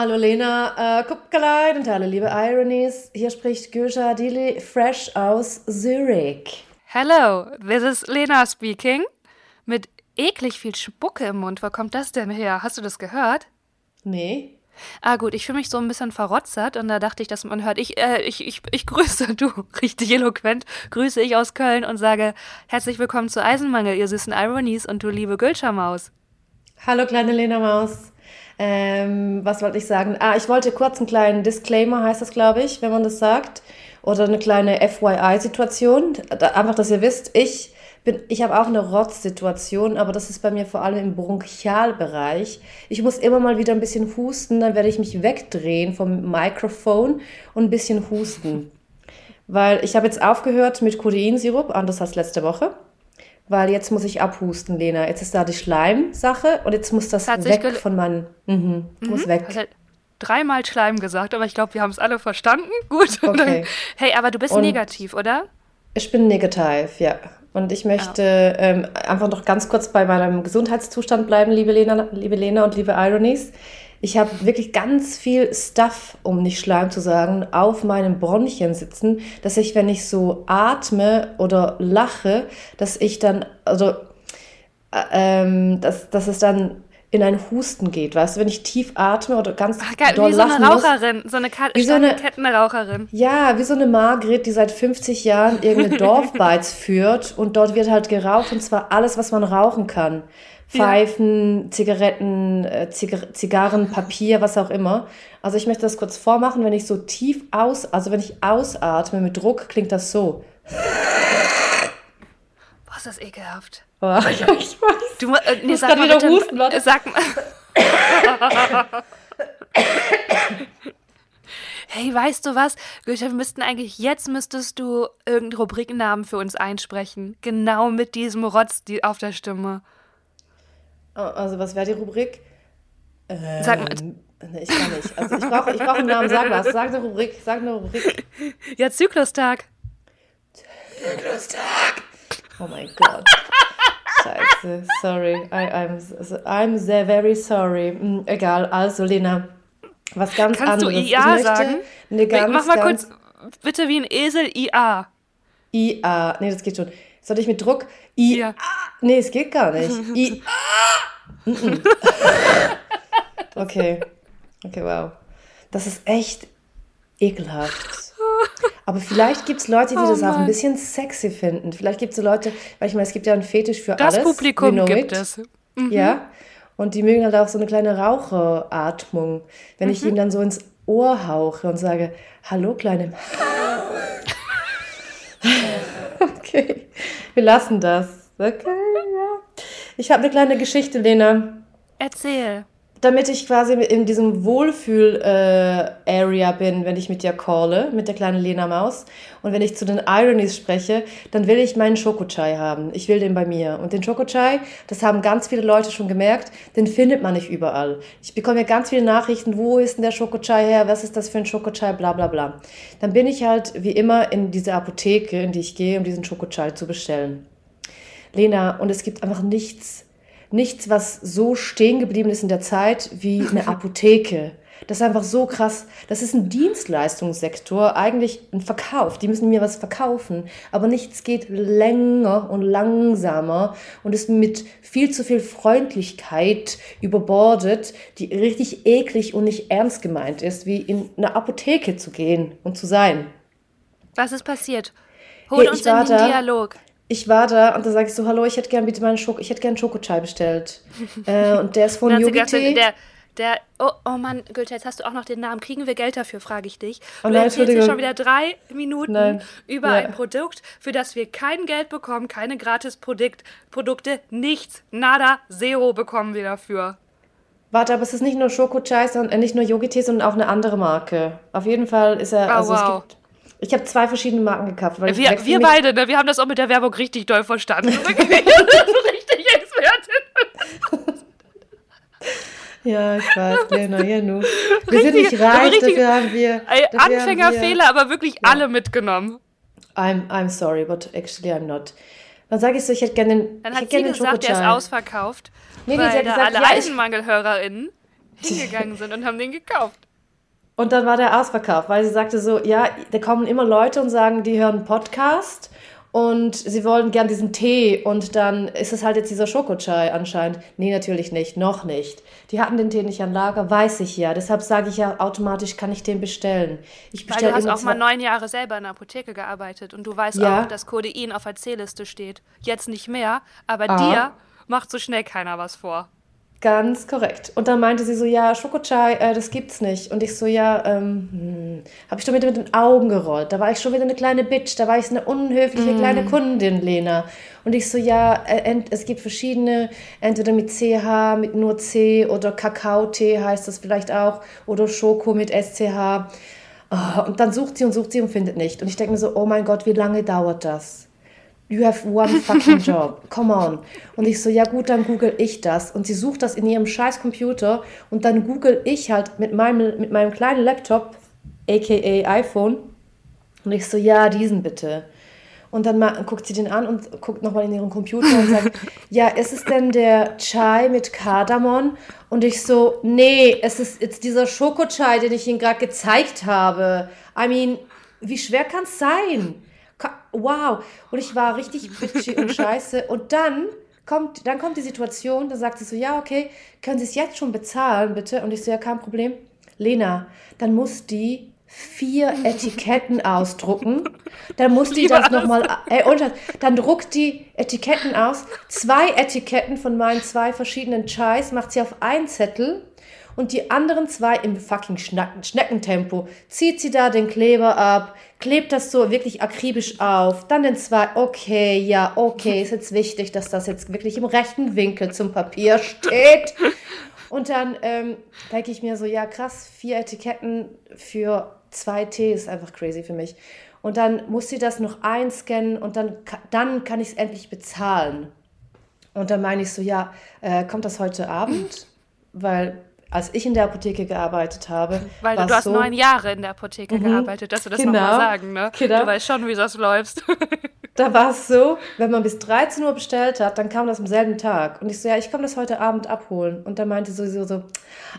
Hallo Lena, äh, Kupkaleit und hallo liebe Ironies. Hier spricht Gülscha Dili fresh aus Zürich. Hello, this is Lena speaking. Mit eklig viel Spucke im Mund. Wo kommt das denn her? Hast du das gehört? Nee. Ah gut, ich fühle mich so ein bisschen verrotzert und da dachte ich, dass man hört, ich, äh, ich, ich, ich grüße, du, richtig eloquent, grüße ich aus Köln und sage herzlich willkommen zu Eisenmangel, ihr süßen Ironies und du liebe Gülscher-Maus. Hallo kleine Lena Maus. Ähm, was wollte ich sagen? Ah, ich wollte kurz einen kleinen Disclaimer, heißt das, glaube ich, wenn man das sagt. Oder eine kleine FYI-Situation. Einfach, dass ihr wisst, ich bin, ich habe auch eine Rotzsituation, aber das ist bei mir vor allem im Bronchialbereich. Ich muss immer mal wieder ein bisschen husten, dann werde ich mich wegdrehen vom Mikrofon und ein bisschen husten. Weil ich habe jetzt aufgehört mit Codeinsirup, anders als letzte Woche weil jetzt muss ich abhusten, Lena. Jetzt ist da die Schleimsache und jetzt muss das weg von meinem. Mhm, mhm. Muss weg. Halt dreimal Schleim gesagt, aber ich glaube, wir haben es alle verstanden. Gut. Okay. hey, aber du bist und negativ, oder? Ich bin negativ, ja. Und ich möchte ja. ähm, einfach noch ganz kurz bei meinem Gesundheitszustand bleiben, liebe Lena, liebe Lena und liebe Ironies. Ich habe wirklich ganz viel Stuff, um nicht Schleim zu sagen, auf meinen Bronchien sitzen, dass ich, wenn ich so atme oder lache, dass ich dann, also, äh, ähm, dass, dass es dann in ein Husten geht, weißt du, wenn ich tief atme oder ganz Ach, geil, doll wie so eine Raucherin, muss, so eine, Ka wie so eine Kettenraucherin. Ja, wie so eine Margret, die seit 50 Jahren irgendeine Dorfbeiz führt und dort wird halt geraucht und zwar alles, was man rauchen kann. Pfeifen, ja. Zigaretten, äh, Zigar Zigarren, Papier, was auch immer. Also ich möchte das kurz vormachen, wenn ich so tief aus, also wenn ich ausatme mit Druck, klingt das so. Boah, ist das ekelhaft. Oh, ich weiß. Du, äh, nee, sag mal wieder bitte, husten, warte. Sag mal. hey, weißt du was? Wir müssten eigentlich, jetzt müsstest du irgendeinen Rubriknamen für uns einsprechen. Genau mit diesem Rotz auf der Stimme. Also was wäre die Rubrik? Ähm, sag mal. Nee, ich kann nicht. Also ich brauche ich brauch einen Namen. Sag was. Sag eine Rubrik. Sag eine Rubrik. Ja, Zyklustag. Zyklustag. Oh mein Gott. Scheiße. Sorry. I, I'm, I'm sehr very sorry. Hm, egal. Also, Lena. Was ganz Kannst anderes. Kannst du IA sagen? Eine ganz, Mach mal kurz, bitte wie ein Esel, IA. IA. Nee, das geht schon. Soll ich mit Druck? I. Ja. Nee, es geht gar nicht. I. okay. Okay, wow. Das ist echt ekelhaft. Aber vielleicht gibt es Leute, die oh, das auch ein bisschen sexy finden. Vielleicht gibt es so Leute, weil ich meine, es gibt ja einen Fetisch für das alles. Das Publikum gibt es. Mhm. Ja. Und die mögen halt auch so eine kleine Raucheratmung. Wenn mhm. ich ihnen dann so ins Ohr hauche und sage, hallo kleine. okay. Wir lassen das. Okay, ja. Ich habe eine kleine Geschichte, Lena. Erzähl. Damit ich quasi in diesem Wohlfühl-Area äh, bin, wenn ich mit dir calle, mit der kleinen Lena Maus. Und wenn ich zu den Ironies spreche, dann will ich meinen Schokochai haben. Ich will den bei mir. Und den Schokochai, das haben ganz viele Leute schon gemerkt, den findet man nicht überall. Ich bekomme ja ganz viele Nachrichten, wo ist denn der Schokochai her, was ist das für ein Schokochai, bla bla bla. Dann bin ich halt wie immer in diese Apotheke, in die ich gehe, um diesen Schokochai zu bestellen. Lena, und es gibt einfach nichts, nichts, was so stehen geblieben ist in der Zeit wie eine Apotheke. Das ist einfach so krass. Das ist ein Dienstleistungssektor, eigentlich ein Verkauf. Die müssen mir was verkaufen. Aber nichts geht länger und langsamer und ist mit viel zu viel Freundlichkeit überbordet, die richtig eklig und nicht ernst gemeint ist, wie in eine Apotheke zu gehen und zu sein. Was ist passiert? Hol hey, uns in den da, Dialog ich war da und da sage ich so, hallo, ich hätte gern bitte meinen Schoko, ich hätte gern Schokochai bestellt. äh, und der ist von Yogi Tee. Der, der, oh, oh Mann, Goethe, jetzt hast du auch noch den Namen. Kriegen wir Geld dafür, frage ich dich. Oh, nein, erzählst hier schon wieder drei Minuten nein. über ja. ein Produkt, für das wir kein Geld bekommen, keine gratis Produkt, Produkte, nichts, nada, zero bekommen wir dafür. Warte, aber es ist nicht nur Schokochai, sondern äh, nicht nur Yogi-Tee, sondern auch eine andere Marke. Auf jeden Fall ist er, oh, also wow. es gibt ich habe zwei verschiedene Marken gekauft. Weil wir wir beide, ne? wir haben das auch mit der Werbung richtig doll verstanden. richtig Expertin. Ja, ich weiß, Lena, ja, nu. Wir richtig, sind nicht reich, richtig, dafür haben wir... Dafür Anfängerfehler, haben wir, aber wirklich ja. alle mitgenommen. I'm, I'm sorry, but actually I'm not. Dann sage ich so, ich hätte gerne den Dann hat sie gesagt, der ist ausverkauft. Nee, nee, sie hat gesagt, alle ja, EisenmangelhörerInnen hingegangen sind und haben den gekauft. Und dann war der ausverkauft, weil sie sagte so, ja, da kommen immer Leute und sagen, die hören Podcast und sie wollen gern diesen Tee und dann ist es halt jetzt dieser Schokochai anscheinend. Nee, natürlich nicht, noch nicht. Die hatten den Tee nicht an Lager, weiß ich ja. Deshalb sage ich ja automatisch, kann ich den bestellen. Ich bestelle Weil du hast auch mal neun Jahre selber in der Apotheke gearbeitet und du weißt ja. auch, dass Codein auf der C-Liste steht. Jetzt nicht mehr, aber ah. dir macht so schnell keiner was vor. Ganz korrekt. Und dann meinte sie so, ja, Schokochai, äh, das gibt's nicht. Und ich so, ja, ähm, hm. habe ich schon wieder mit den Augen gerollt. Da war ich schon wieder eine kleine Bitch, da war ich eine unhöfliche mm. kleine Kundin, Lena. Und ich so, ja, äh, es gibt verschiedene, entweder mit CH, mit nur C oder Kakao-Tee heißt das vielleicht auch, oder Schoko mit SCH. Oh, und dann sucht sie und sucht sie und findet nicht. Und ich denke mir so, oh mein Gott, wie lange dauert das? You have one fucking job. Come on. Und ich so, ja gut, dann google ich das. Und sie sucht das in ihrem scheiß Computer und dann google ich halt mit meinem, mit meinem kleinen Laptop, aka iPhone. Und ich so, ja, diesen bitte. Und dann mal, guckt sie den an und guckt nochmal in ihren Computer und sagt, ja, ist es denn der Chai mit Kardamom? Und ich so, nee, es ist jetzt dieser Schokochai, den ich Ihnen gerade gezeigt habe. I mean, wie schwer kann es sein? Wow. Und ich war richtig bitchy und scheiße. Und dann kommt, dann kommt die Situation, da sagt sie so, ja, okay, können Sie es jetzt schon bezahlen, bitte? Und ich so, ja, kein Problem. Lena, dann muss die vier Etiketten ausdrucken. Dann muss die das nochmal, äh, und dann druckt die Etiketten aus. Zwei Etiketten von meinen zwei verschiedenen Chais macht sie auf einen Zettel und die anderen zwei im fucking Schneckentempo. Zieht sie da den Kleber ab, klebt das so wirklich akribisch auf, dann den zwei, okay, ja, okay, ist jetzt wichtig, dass das jetzt wirklich im rechten Winkel zum Papier steht. Und dann ähm, denke ich mir so, ja krass, vier Etiketten für zwei T ist einfach crazy für mich. Und dann muss sie das noch einscannen und dann, dann kann ich es endlich bezahlen. Und dann meine ich so, ja, äh, kommt das heute Abend? Weil als ich in der Apotheke gearbeitet habe. Weil du, du hast so, neun Jahre in der Apotheke mhm, gearbeitet, dass du das genau, nochmal sagen, ne? Genau. Du weißt schon, wie das läuft. da war es so, wenn man bis 13 Uhr bestellt hat, dann kam das am selben Tag. Und ich so, ja, ich komme das heute Abend abholen. Und dann meinte sowieso so,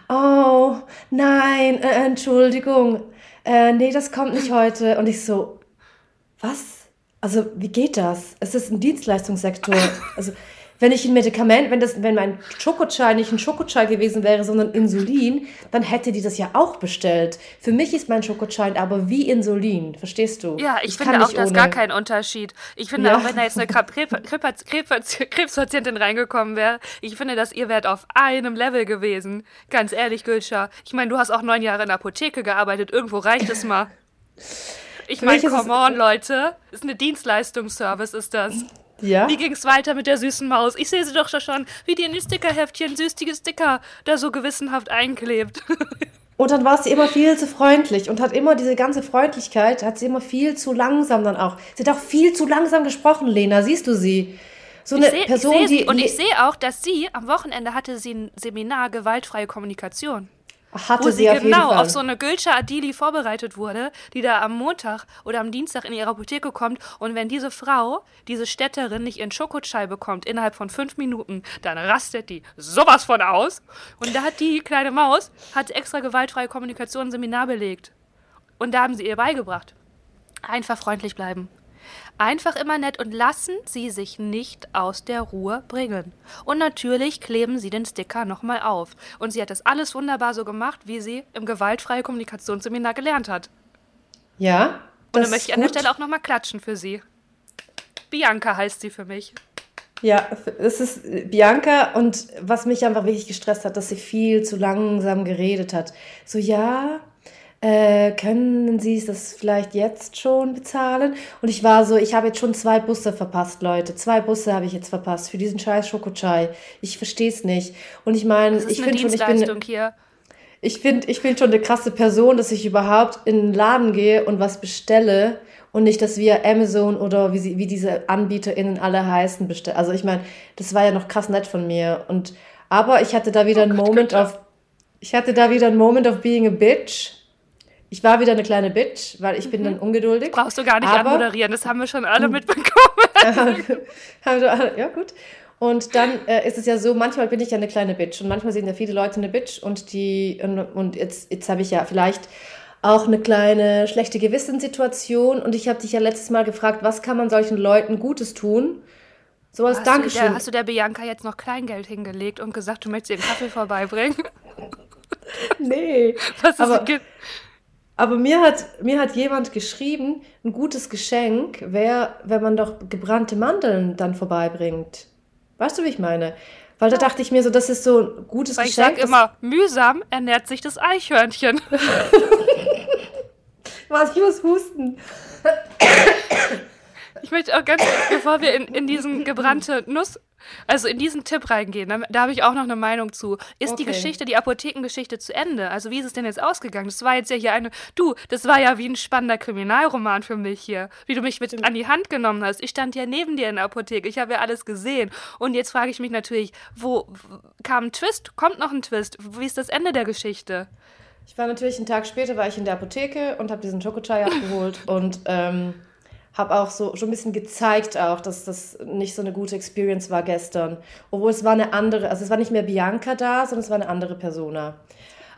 oh, nein, äh, Entschuldigung, äh, nee, das kommt nicht heute. Und ich so, was? Also, wie geht das? Es ist ein Dienstleistungssektor. Also, wenn ich ein Medikament, wenn das, wenn mein Schokochai nicht ein Schokochai gewesen wäre, sondern Insulin, dann hätte die das ja auch bestellt. Für mich ist mein Schokochai aber wie Insulin, verstehst du? Ja, ich, ich finde auch, da ist gar kein Unterschied. Ich finde ja. auch, wenn da jetzt eine Krebs, Krebs, Krebspatientin reingekommen wäre, ich finde, dass ihr wärt auf einem Level gewesen. Ganz ehrlich, Gülscha. Ich meine, du hast auch neun Jahre in der Apotheke gearbeitet. Irgendwo reicht es mal. Ich meine, come on, Leute. Ist eine Dienstleistungsservice, ist das. Ja. Wie ging es weiter mit der süßen Maus? Ich sehe sie doch schon, wie die in die Stickerheftchen süßige Sticker da so gewissenhaft einklebt. Und dann war sie immer viel zu freundlich und hat immer diese ganze Freundlichkeit, hat sie immer viel zu langsam dann auch. Sie hat auch viel zu langsam gesprochen, Lena, siehst du sie? So eine seh, Person, die. Und ich sehe auch, dass sie am Wochenende hatte sie ein Seminar gewaltfreie Kommunikation. Hatte wo sie, sie auf genau auf so eine Gülscha Adili vorbereitet wurde, die da am Montag oder am Dienstag in ihre Apotheke kommt. Und wenn diese Frau, diese Städterin, nicht ihren Schokochai bekommt innerhalb von fünf Minuten, dann rastet die sowas von aus. Und da hat die kleine Maus hat extra gewaltfreie Kommunikation Seminar belegt. Und da haben sie ihr beigebracht. Einfach freundlich bleiben. Einfach immer nett und lassen Sie sich nicht aus der Ruhe bringen. Und natürlich kleben Sie den Sticker nochmal auf. Und sie hat das alles wunderbar so gemacht, wie sie im gewaltfreie Kommunikationsseminar gelernt hat. Ja. Und dann möchte ich an der Stelle auch nochmal klatschen für sie. Bianca heißt sie für mich. Ja, es ist Bianca und was mich einfach wirklich gestresst hat, dass sie viel zu langsam geredet hat. So, ja, äh, können Sie das vielleicht jetzt schon bezahlen? Und ich war so, ich habe jetzt schon zwei Busse verpasst, Leute. Zwei Busse habe ich jetzt verpasst für diesen scheiß Schokochai. Ich verstehe es nicht. Und ich meine, ich finde schon, ich bin... Hier. Ich finde, ich bin schon eine krasse Person, dass ich überhaupt in den Laden gehe und was bestelle und nicht, dass wir Amazon oder wie, sie, wie diese AnbieterInnen alle heißen bestellen. Also ich meine, das war ja noch krass nett von mir. Und aber ich hatte da wieder oh einen Moment of ich hatte da wieder einen Moment of being a bitch ich war wieder eine kleine Bitch, weil ich bin mhm. dann ungeduldig. Brauchst du gar nicht aber, anmoderieren, das haben wir schon alle mhm. mitbekommen. ja, gut. Und dann äh, ist es ja so, manchmal bin ich ja eine kleine Bitch und manchmal sehen ja viele Leute eine Bitch und die und, und jetzt, jetzt habe ich ja vielleicht auch eine kleine schlechte Gewissenssituation und ich habe dich ja letztes Mal gefragt, was kann man solchen Leuten Gutes tun? So als hast Dankeschön. Du der, hast du der Bianca jetzt noch Kleingeld hingelegt und gesagt, du möchtest ihr einen Kaffee vorbeibringen? nee. Was ist aber, aber mir hat, mir hat jemand geschrieben, ein gutes Geschenk wäre, wenn man doch gebrannte Mandeln dann vorbeibringt. Weißt du, wie ich meine? Weil da dachte ich mir so, das ist so ein gutes Weil Geschenk. Ich sag immer, mühsam ernährt sich das Eichhörnchen. Was, ich muss husten. Ich möchte auch ganz, bevor wir in, in diesen gebrannte Nuss, also in diesen Tipp reingehen, da, da habe ich auch noch eine Meinung zu. Ist okay. die Geschichte, die Apothekengeschichte zu Ende? Also wie ist es denn jetzt ausgegangen? Das war jetzt ja hier eine, du, das war ja wie ein spannender Kriminalroman für mich hier, wie du mich mit an die Hand genommen hast. Ich stand ja neben dir in der Apotheke, ich habe ja alles gesehen. Und jetzt frage ich mich natürlich, wo kam ein Twist? Kommt noch ein Twist? Wie ist das Ende der Geschichte? Ich war natürlich einen Tag später war ich in der Apotheke und habe diesen Chocochai abgeholt und ähm, habe auch so schon ein bisschen gezeigt auch, dass das nicht so eine gute Experience war gestern. Obwohl es war eine andere, also es war nicht mehr Bianca da, sondern es war eine andere Persona.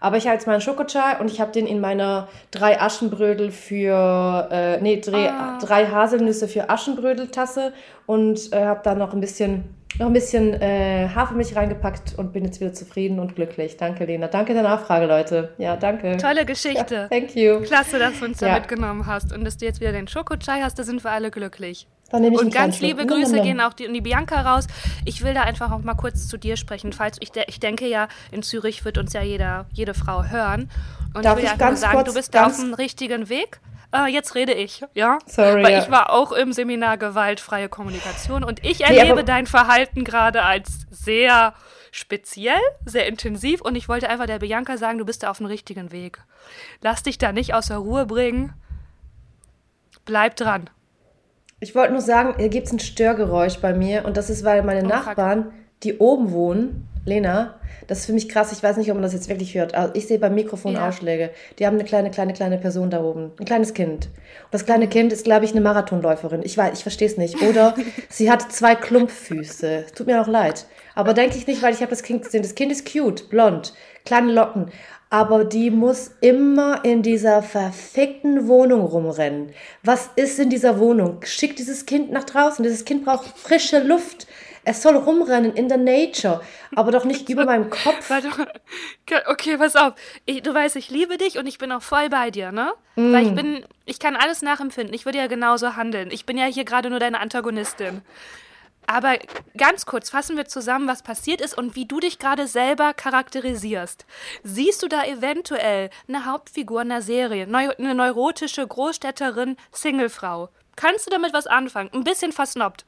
Aber ich habe jetzt meinen Schokochai und ich habe den in meiner drei Aschenbrödel für, äh, nee, drei, ah. drei Haselnüsse für Aschenbrödeltasse und äh, habe da noch ein bisschen noch ein bisschen äh, Hafermilch reingepackt und bin jetzt wieder zufrieden und glücklich. Danke, Lena. Danke der Nachfrage, Leute. Ja, danke. Tolle Geschichte. Ja, thank you. Klasse, dass du uns da ja. mitgenommen hast und dass du jetzt wieder den Schokochai hast. Da sind wir alle glücklich. und ganz liebe Grüße gehen auch die, in die Bianca raus. Ich will da einfach auch mal kurz zu dir sprechen. Falls ich, ich denke ja, in Zürich wird uns ja jeder, jede Frau hören. Und Darf ich will ich einfach sagen, kurz, du bist da auf dem richtigen Weg äh, jetzt rede ich, ja? Sorry. Weil ja. ich war auch im Seminar gewaltfreie Kommunikation und ich erlebe nee, dein Verhalten gerade als sehr speziell, sehr intensiv und ich wollte einfach der Bianca sagen, du bist da auf dem richtigen Weg. Lass dich da nicht aus der Ruhe bringen. Bleib dran. Ich wollte nur sagen, hier gibt es ein Störgeräusch bei mir und das ist, weil meine oh, Nachbarn, die oben wohnen, Lena, das ist für mich krass. Ich weiß nicht, ob man das jetzt wirklich hört. Also ich sehe beim Mikrofon ja. Ausschläge. Die haben eine kleine, kleine, kleine Person da oben. Ein kleines Kind. Und das kleine Kind ist, glaube ich, eine Marathonläuferin. Ich weiß, ich verstehe es nicht. Oder sie hat zwei Klumpfüße. Tut mir auch leid. Aber denke ich nicht, weil ich habe das Kind gesehen. Das Kind ist cute, blond, kleine Locken. Aber die muss immer in dieser verfickten Wohnung rumrennen. Was ist in dieser Wohnung? Schick dieses Kind nach draußen. Dieses Kind braucht frische Luft. Es soll rumrennen in der Nature, aber doch nicht über meinem Kopf. Warte, okay, pass auf. Ich, du weißt, ich liebe dich und ich bin auch voll bei dir, ne? Mm. Weil ich bin, ich kann alles nachempfinden. Ich würde ja genauso handeln. Ich bin ja hier gerade nur deine Antagonistin. Aber ganz kurz fassen wir zusammen, was passiert ist und wie du dich gerade selber charakterisierst. Siehst du da eventuell eine Hauptfigur in der Serie, eine neurotische Großstädterin, Singlefrau? Kannst du damit was anfangen? Ein bisschen versnobbt.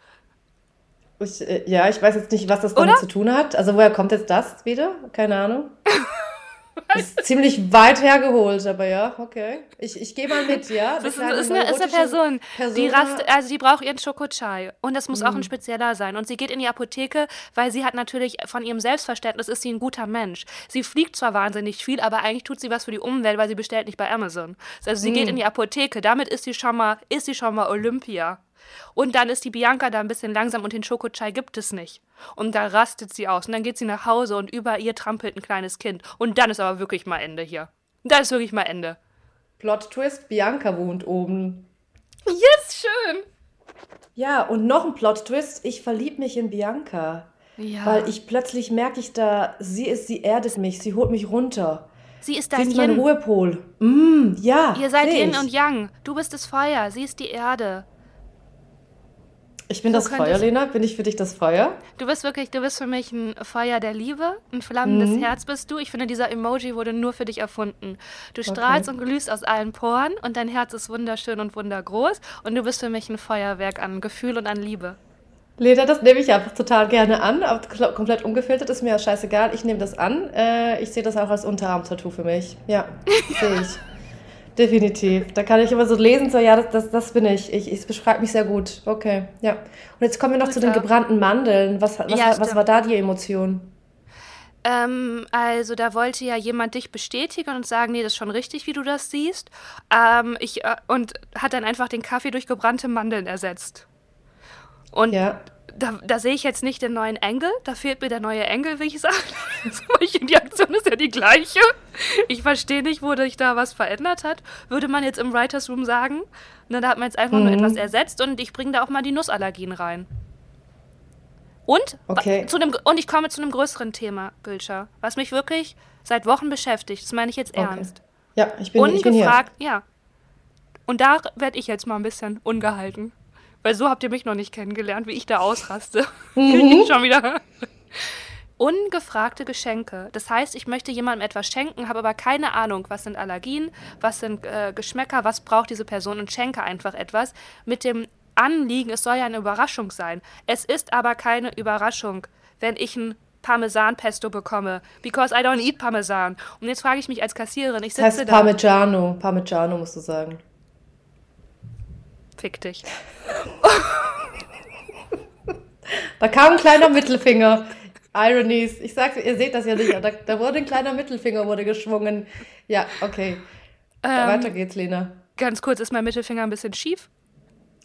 Ich, äh, ja, ich weiß jetzt nicht, was das damit Oder? zu tun hat. Also woher kommt jetzt das wieder? Keine Ahnung. Das ist ziemlich weit hergeholt, aber ja, okay. Ich, ich gehe mal mit, ja. Das ist, ist, eine, ist eine Person, Persona. die rast, also die braucht ihren Schokochai und das muss mhm. auch ein mhm. spezieller sein. Und sie geht in die Apotheke, weil sie hat natürlich von ihrem Selbstverständnis ist sie ein guter Mensch. Sie fliegt zwar wahnsinnig viel, aber eigentlich tut sie was für die Umwelt, weil sie bestellt nicht bei Amazon. Also sie mhm. geht in die Apotheke, damit ist sie schon mal, ist sie schon mal Olympia. Und dann ist die Bianca da ein bisschen langsam und den Schokochai gibt es nicht. Und da rastet sie aus. Und dann geht sie nach Hause und über ihr trampelt ein kleines Kind. Und dann ist aber wirklich mal Ende hier. Da ist wirklich mal Ende. Plot Twist, Bianca wohnt oben. Yes, schön. Ja, und noch ein Plot Twist, ich verlieb mich in Bianca. Ja. Weil ich plötzlich merke ich da, sie ist, sie erdet mich, sie holt mich runter. Sie ist dein sie ist mein Ruhepol. Mm, ja. Ihr seid Yin und Yang. Du bist das Feuer, sie ist die Erde. Ich bin so das Feuer, Lena. Bin ich für dich das Feuer? Du bist wirklich, du bist für mich ein Feuer der Liebe, ein flammendes mhm. Herz bist du. Ich finde, dieser Emoji wurde nur für dich erfunden. Du okay. strahlst und glühst aus allen Poren und dein Herz ist wunderschön und wundergroß und du bist für mich ein Feuerwerk an Gefühl und an Liebe. Lena, das nehme ich einfach total gerne an, aber komplett ungefiltert ist mir ja scheißegal. Ich nehme das an. Äh, ich sehe das auch als Unterarm-Tattoo für mich. Ja, sehe ich. Definitiv. Da kann ich immer so lesen, so, ja, das, das, das bin ich. Ich, ich beschreibe mich sehr gut. Okay, ja. Und jetzt kommen wir noch Gut, zu den gebrannten Mandeln. Was, was, ja, was war da die Emotion? Ähm, also da wollte ja jemand dich bestätigen und sagen, nee, das ist schon richtig, wie du das siehst. Ähm, ich, äh, und hat dann einfach den Kaffee durch gebrannte Mandeln ersetzt. Und ja. Da, da sehe ich jetzt nicht den neuen Engel. Da fehlt mir der neue Engel, wie ich sage. die Aktion ist ja die gleiche. Ich verstehe nicht, wo sich da was verändert hat. Würde man jetzt im Writers Room sagen. Na, da hat man jetzt einfach mhm. nur etwas ersetzt und ich bringe da auch mal die Nussallergien rein. Und, okay. zu dem, und ich komme zu einem größeren Thema, Gülscher, was mich wirklich seit Wochen beschäftigt. Das meine ich jetzt ernst. Okay. Ja, ich bin, Ungefragt, ich bin hier. ja. Und da werde ich jetzt mal ein bisschen ungehalten. Weil so habt ihr mich noch nicht kennengelernt, wie ich da ausraste. Mhm. schon wieder. Ungefragte Geschenke. Das heißt, ich möchte jemandem etwas schenken, habe aber keine Ahnung, was sind Allergien, was sind äh, Geschmäcker, was braucht diese Person und schenke einfach etwas mit dem Anliegen, es soll ja eine Überraschung sein. Es ist aber keine Überraschung, wenn ich ein Parmesan-Pesto bekomme, because I don't eat Parmesan. Und jetzt frage ich mich als Kassiererin, ich sitze das heißt da. Parmigiano, Parmigiano musst du sagen. Fick dich. da kam ein kleiner Mittelfinger. Ironies. Ich sag's, ihr seht das ja nicht, da, da wurde ein kleiner Mittelfinger wurde geschwungen. Ja, okay. Ähm, weiter geht's, Lena. Ganz kurz, ist mein Mittelfinger ein bisschen schief?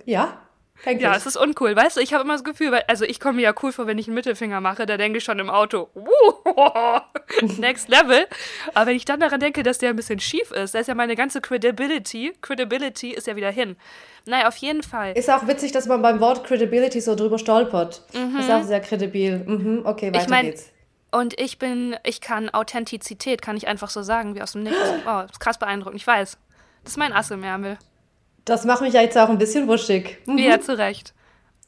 Ja. Eigentlich. Ja, es ist uncool. Weißt du, ich habe immer das Gefühl, weil, also ich komme mir ja cool vor, wenn ich einen Mittelfinger mache, da denke ich schon im Auto, next level. Aber wenn ich dann daran denke, dass der ein bisschen schief ist, da ist ja meine ganze Credibility, Credibility ist ja wieder hin. Naja, auf jeden Fall. Ist auch witzig, dass man beim Wort Credibility so drüber stolpert. Mhm. Ist auch sehr kredibil. Mhm, okay, weiter ich mein, geht's. Und ich bin, ich kann Authentizität, kann ich einfach so sagen, wie aus dem Nichts. Oh, ist krass beeindruckend, ich weiß. Das ist mein Ass im Ärmel. Das macht mich ja jetzt auch ein bisschen wuschig. Mhm. Ja, zu Recht.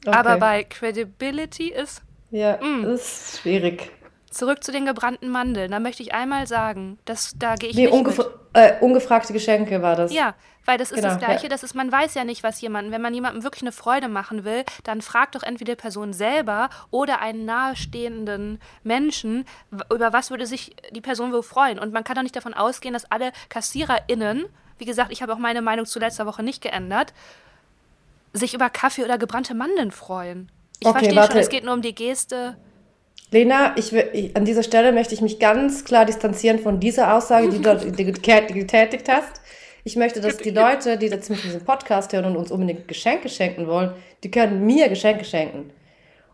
Okay. Aber bei Credibility ist. Ja, mh. Mm. ist schwierig. Zurück zu den gebrannten Mandeln. Da möchte ich einmal sagen, dass da gehe ich nee, nicht ungef äh, ungefragte Geschenke war das. Ja, weil das ist genau, das Gleiche. Ja. Das ist, man weiß ja nicht, was jemanden, wenn man jemandem wirklich eine Freude machen will, dann fragt doch entweder die Person selber oder einen nahestehenden Menschen, über was würde sich die Person wohl freuen. Und man kann doch nicht davon ausgehen, dass alle KassiererInnen wie gesagt, ich habe auch meine Meinung zu letzter Woche nicht geändert, sich über Kaffee oder gebrannte Mandeln freuen. Ich okay, verstehe warte. schon, es geht nur um die Geste. Lena, ich, ich, an dieser Stelle möchte ich mich ganz klar distanzieren von dieser Aussage, die du getätigt hast. Ich möchte, dass die Leute, die jetzt mit diesem Podcast hören und uns unbedingt Geschenke schenken wollen, die können mir Geschenke schenken.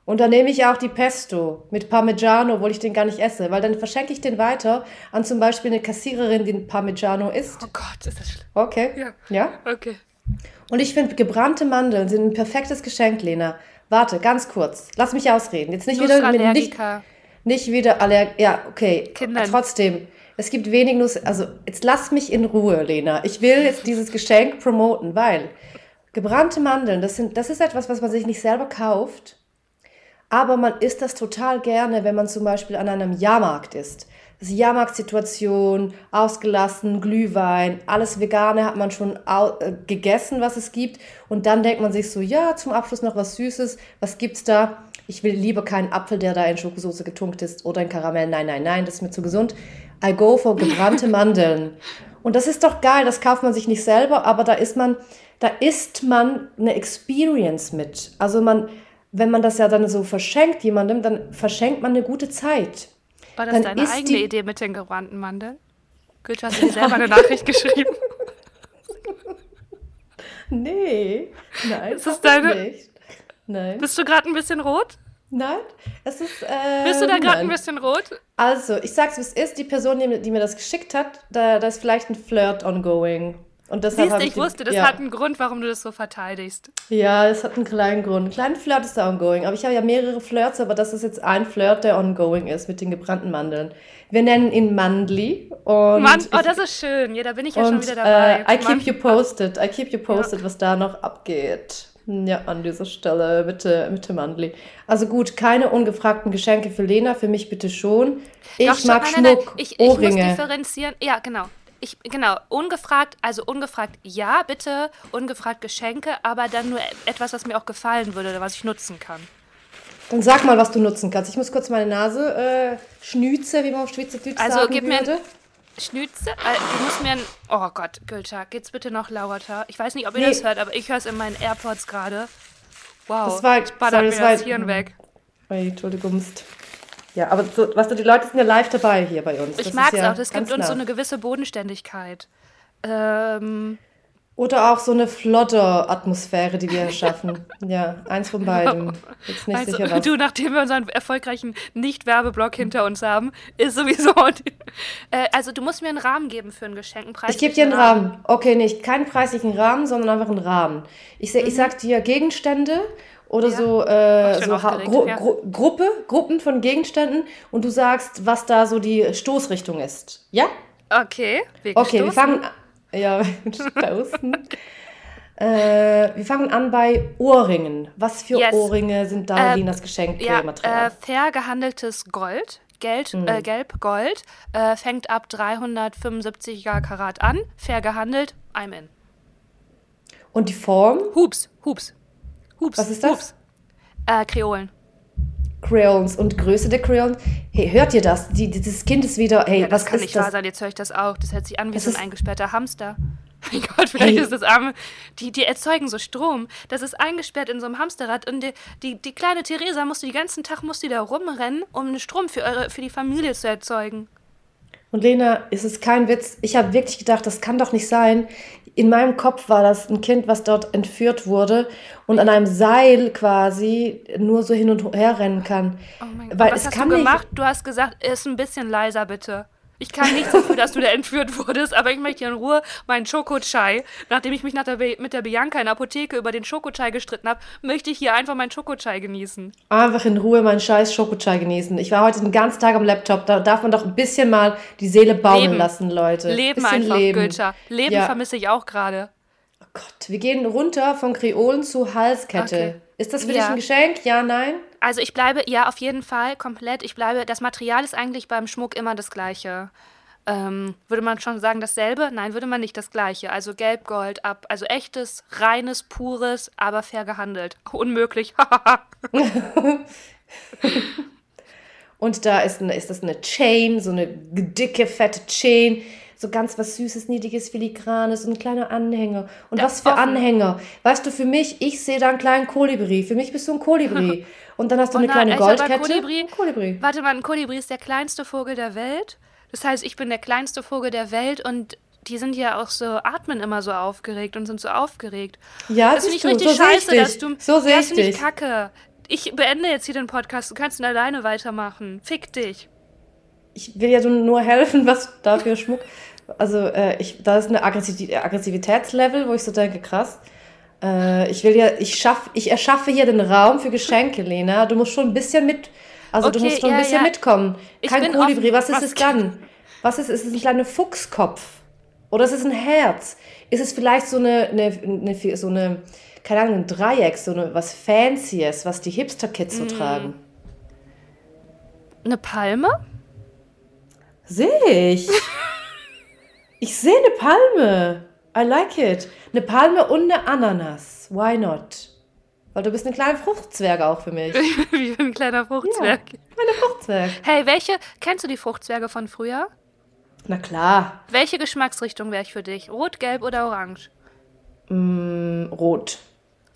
Und dann nehme ich auch die Pesto mit Parmigiano, obwohl ich den gar nicht esse, weil dann verschenke ich den weiter an zum Beispiel eine Kassiererin, die Parmigiano isst. Oh Gott, ist das schlimm. Okay. Ja. Ja? Okay. Und ich finde, gebrannte Mandeln sind ein perfektes Geschenk, Lena. Warte, ganz kurz. Lass mich ausreden. Jetzt nicht wieder mit nicht, nicht wieder Aller ja, okay. Kindern. Trotzdem, es gibt wenig Nuss, also jetzt lass mich in Ruhe, Lena. Ich will jetzt dieses Geschenk promoten, weil gebrannte Mandeln, das sind das ist etwas, was man sich nicht selber kauft aber man isst das total gerne, wenn man zum Beispiel an einem Jahrmarkt ist. Das Jahrmarktsituation, ausgelassen, Glühwein, alles Vegane hat man schon äh, gegessen, was es gibt. Und dann denkt man sich so, ja, zum Abschluss noch was Süßes. Was gibt's da? Ich will lieber keinen Apfel, der da in Schokosauce getunkt ist oder in Karamell. Nein, nein, nein, das ist mir zu gesund. I go for gebrannte Mandeln. Und das ist doch geil, das kauft man sich nicht selber, aber da ist man, da isst man eine Experience mit. Also man, wenn man das ja dann so verschenkt jemandem, dann verschenkt man eine gute Zeit. War das dann deine eigene Idee mit den gebrannten Mandeln? Goethe, hast du dir selber eine Nachricht geschrieben? nee, nein. Ist das deine? Nicht. Nein. Bist du gerade ein bisschen rot? Nein, es ist. Äh, Bist du da gerade ein bisschen rot? Also, ich sag's, wie es ist. Die Person, die, die mir das geschickt hat, da, da ist vielleicht ein Flirt ongoing. Und deshalb Siehst ich, ich wusste, das ja. hat einen Grund, warum du das so verteidigst. Ja, es hat einen kleinen Grund. Ein kleiner Flirt ist da ongoing. Aber ich habe ja mehrere Flirts, aber das ist jetzt ein Flirt, der ongoing ist mit den gebrannten Mandeln. Wir nennen ihn Mandli. Und Mann, oh, das ist schön. Ja, da bin ich ja und, schon wieder dabei. Äh, I keep you posted. I keep you posted, ja. was da noch abgeht. Ja, an dieser Stelle, bitte, bitte Mandli. Also gut, keine ungefragten Geschenke für Lena, für mich bitte schon. Ich Doch, mag Schmuck, nein, nein. Ich, ich Ohrringe. muss differenzieren. Ja, genau ich, genau, ungefragt, also ungefragt ja, bitte, ungefragt Geschenke, aber dann nur etwas, was mir auch gefallen würde oder was ich nutzen kann. Dann sag mal, was du nutzen kannst. Ich muss kurz meine Nase äh, schnüze, wie man auf Schweizerdeutsch also, sagen gib würde. Mir Schnüze? Äh, du musst mir ein. Oh Gott, Gülter, geht's bitte noch lauter? Ich weiß nicht, ob ihr nee. das hört, aber ich höre es in meinen AirPods gerade. Wow, das war, ich sorry, das, war, das Hirn weg. Entschuldigung. Ja, aber so, weißt du, die Leute sind ja live dabei hier bei uns. Ich mag es ja auch, das gibt uns so eine gewisse Bodenständigkeit. Ähm, Oder auch so eine Flodder-Atmosphäre, die wir schaffen. ja, eins von beiden. Jetzt nicht also, sicher was. Du, nachdem wir unseren erfolgreichen Nicht-Werbeblock hinter uns haben, ist sowieso. Äh, also, du musst mir einen Rahmen geben für. Einen ich gebe dir einen Rahmen. Rahmen. Okay, nicht keinen preislichen Rahmen, sondern einfach einen Rahmen. Ich, mhm. ich sag dir Gegenstände oder ja. so, äh, so Gru ja. Gru Gruppe, Gruppen von Gegenständen und du sagst, was da so die Stoßrichtung ist. Ja? Okay. Wir okay, wir fangen an. Ja, stoßen. okay. äh, wir fangen an bei Ohrringen. Was für yes. Ohrringe sind da äh, Linas Geschenkmaterial? Ja, äh, fair gehandeltes Gold. Geld, mhm. äh, Gelb, Gold, äh, fängt ab 375er Karat an, fair gehandelt, I'm in. Und die Form? Hoops, Hoops. Hoops. Was ist das? Hoops. Äh, Kreolen. Crayons und Größe der Crayons. Hey, hört ihr das? Die, dieses Kind ist wieder. Hey, ja, das was kann ist nicht das? wahr sein. Jetzt höre ich das auch. Das hört sich an wie so ein eingesperrter Hamster. Mein Gott, vielleicht hey. ist das arme. Die, die erzeugen so Strom. Das ist eingesperrt in so einem Hamsterrad. Und die, die, die kleine Theresa musste den ganzen Tag musste da rumrennen, um einen Strom für, eure, für die Familie zu erzeugen. Und Lena, es ist kein Witz. Ich habe wirklich gedacht, das kann doch nicht sein in meinem Kopf war das ein Kind, was dort entführt wurde und an einem Seil quasi nur so hin und her rennen kann. Oh mein Gott, Weil was es hast kann du gemacht? Nicht, du hast gesagt, ist ein bisschen leiser bitte. Ich kann nichts dafür, dass du da entführt wurdest, aber ich möchte in Ruhe meinen Schokochai, nachdem ich mich nach der mit der Bianca in der Apotheke über den Schokochai gestritten habe, möchte ich hier einfach meinen Schokochai genießen. Einfach in Ruhe meinen scheiß Schokochai genießen. Ich war heute den ganzen Tag am Laptop, da darf man doch ein bisschen mal die Seele bauen leben. lassen, Leute. Leben einfach, leben. Gülscher. Leben ja. vermisse ich auch gerade. Oh Gott, wir gehen runter von Kreolen zu Halskette. Okay. Ist das für ja. dich ein Geschenk? Ja, nein? Also ich bleibe, ja, auf jeden Fall, komplett. Ich bleibe, das Material ist eigentlich beim Schmuck immer das gleiche. Ähm, würde man schon sagen dasselbe? Nein, würde man nicht das gleiche. Also gelb, gold, ab. Also echtes, reines, pures, aber fair gehandelt. Unmöglich. Und da ist, ist das eine Chain, so eine dicke, fette Chain so ganz was Süßes, Niedliches, Filigranes und ein kleiner Anhänger. Und das was für offen. Anhänger? Weißt du, für mich, ich sehe da einen kleinen Kolibri. Für mich bist du ein Kolibri. Und dann hast du oh eine nein, kleine Goldkette. Kolibri, Kolibri. Warte mal, ein Kolibri ist der kleinste Vogel der Welt. Das heißt, ich bin der kleinste Vogel der Welt und die sind ja auch so, atmen immer so aufgeregt und sind so aufgeregt. Ja, das finde ich richtig so scheiße, dass du. So sehe ich dich. kacke. Ich beende jetzt hier den Podcast. Du kannst ihn alleine weitermachen. Fick dich ich will ja nur helfen, was dafür Schmuck. Also äh, ich, da ist eine Aggressivitätslevel, wo ich so denke, krass. Äh, ich will ja, ich schaff, ich erschaffe hier den Raum für Geschenke, Lena. Du musst schon ein bisschen mit, also okay, du musst schon ja, ein bisschen ja. mitkommen. Kein Kolibri. Was ist es dann? Was ist, ist es ein kleiner Fuchskopf? Oder ist es ein Herz? Ist es vielleicht so eine, eine, eine so eine, keine Ahnung, ein Dreieck, so eine, was Fancyes, was die Hipster-Kids so mm. tragen? Eine Palme? Sehe ich. ich sehe eine Palme. I like it. Eine Palme und eine Ananas. Why not? Weil du bist ein kleiner Fruchtzwerg auch für mich. Wie ein kleiner Fruchtzwerg. Ja, kleiner Fruchtzwerg. Hey, welche, kennst du die Fruchtzwerge von früher? Na klar. Welche Geschmacksrichtung wäre ich für dich? Rot, gelb oder orange? Mm, rot.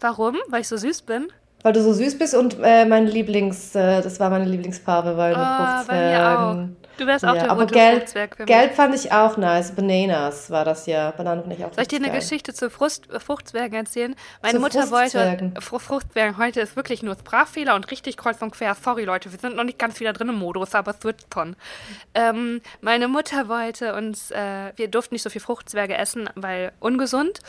Warum? Weil ich so süß bin? Weil du so süß bist und äh, mein Lieblings, äh, das war meine Lieblingsfarbe, weil oh, Fruchtzwergen. Du wärst auch ja, der aber gelb, gelb fand ich auch nice. Bananas war das ja. Bananen fand ich auch Soll ich dir eine geil. Geschichte zu Frust, Fruchtzwergen erzählen? Meine zu Mutter wollte. Fruchtzwergen heute ist wirklich nur Sprachfehler und richtig kreuz und quer. Sorry, Leute, wir sind noch nicht ganz wieder drin im Modus, aber es wird schon. Ähm, meine Mutter wollte uns. Äh, wir durften nicht so viel Fruchtzwerge essen, weil ungesund.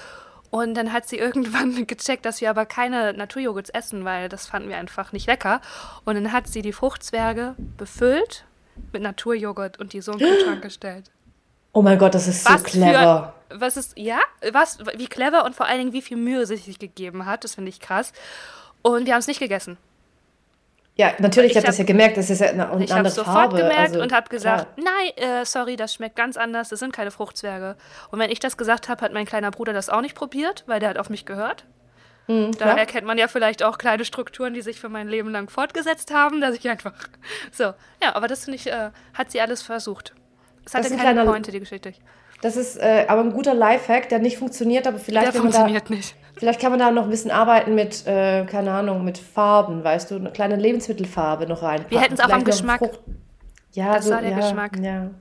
Und dann hat sie irgendwann gecheckt, dass wir aber keine Naturjoghurts essen, weil das fanden wir einfach nicht lecker. Und dann hat sie die Fruchtzwerge befüllt mit Naturjoghurt und die so in den Kühlschrank gestellt. Oh mein Gott, das ist was so clever. Für, was ist, ja, was, wie clever und vor allen Dingen, wie viel Mühe sie sich gegeben hat, das finde ich krass. Und wir haben es nicht gegessen. Ja, natürlich, ich habe das ja gemerkt, das ist ja eine, eine ich andere sofort Farbe. gemerkt also, und habe gesagt, klar. nein, äh, sorry, das schmeckt ganz anders, das sind keine Fruchtzwerge. Und wenn ich das gesagt habe, hat mein kleiner Bruder das auch nicht probiert, weil der hat auf mich gehört. Mhm, da erkennt man ja vielleicht auch kleine Strukturen, die sich für mein Leben lang fortgesetzt haben, dass ich einfach. So, ja, aber das finde ich, äh, hat sie alles versucht. Es hatte keine kleiner, Pointe, die Geschichte. Das ist äh, aber ein guter Lifehack, der nicht funktioniert, aber vielleicht. Der funktioniert da, nicht. Vielleicht kann man da noch ein bisschen arbeiten mit, äh, keine Ahnung, mit Farben, weißt du, eine kleine Lebensmittelfarbe noch rein. Wir hätten es auch am Geschmack. Ja, das so, war der ja, Geschmack. Ja.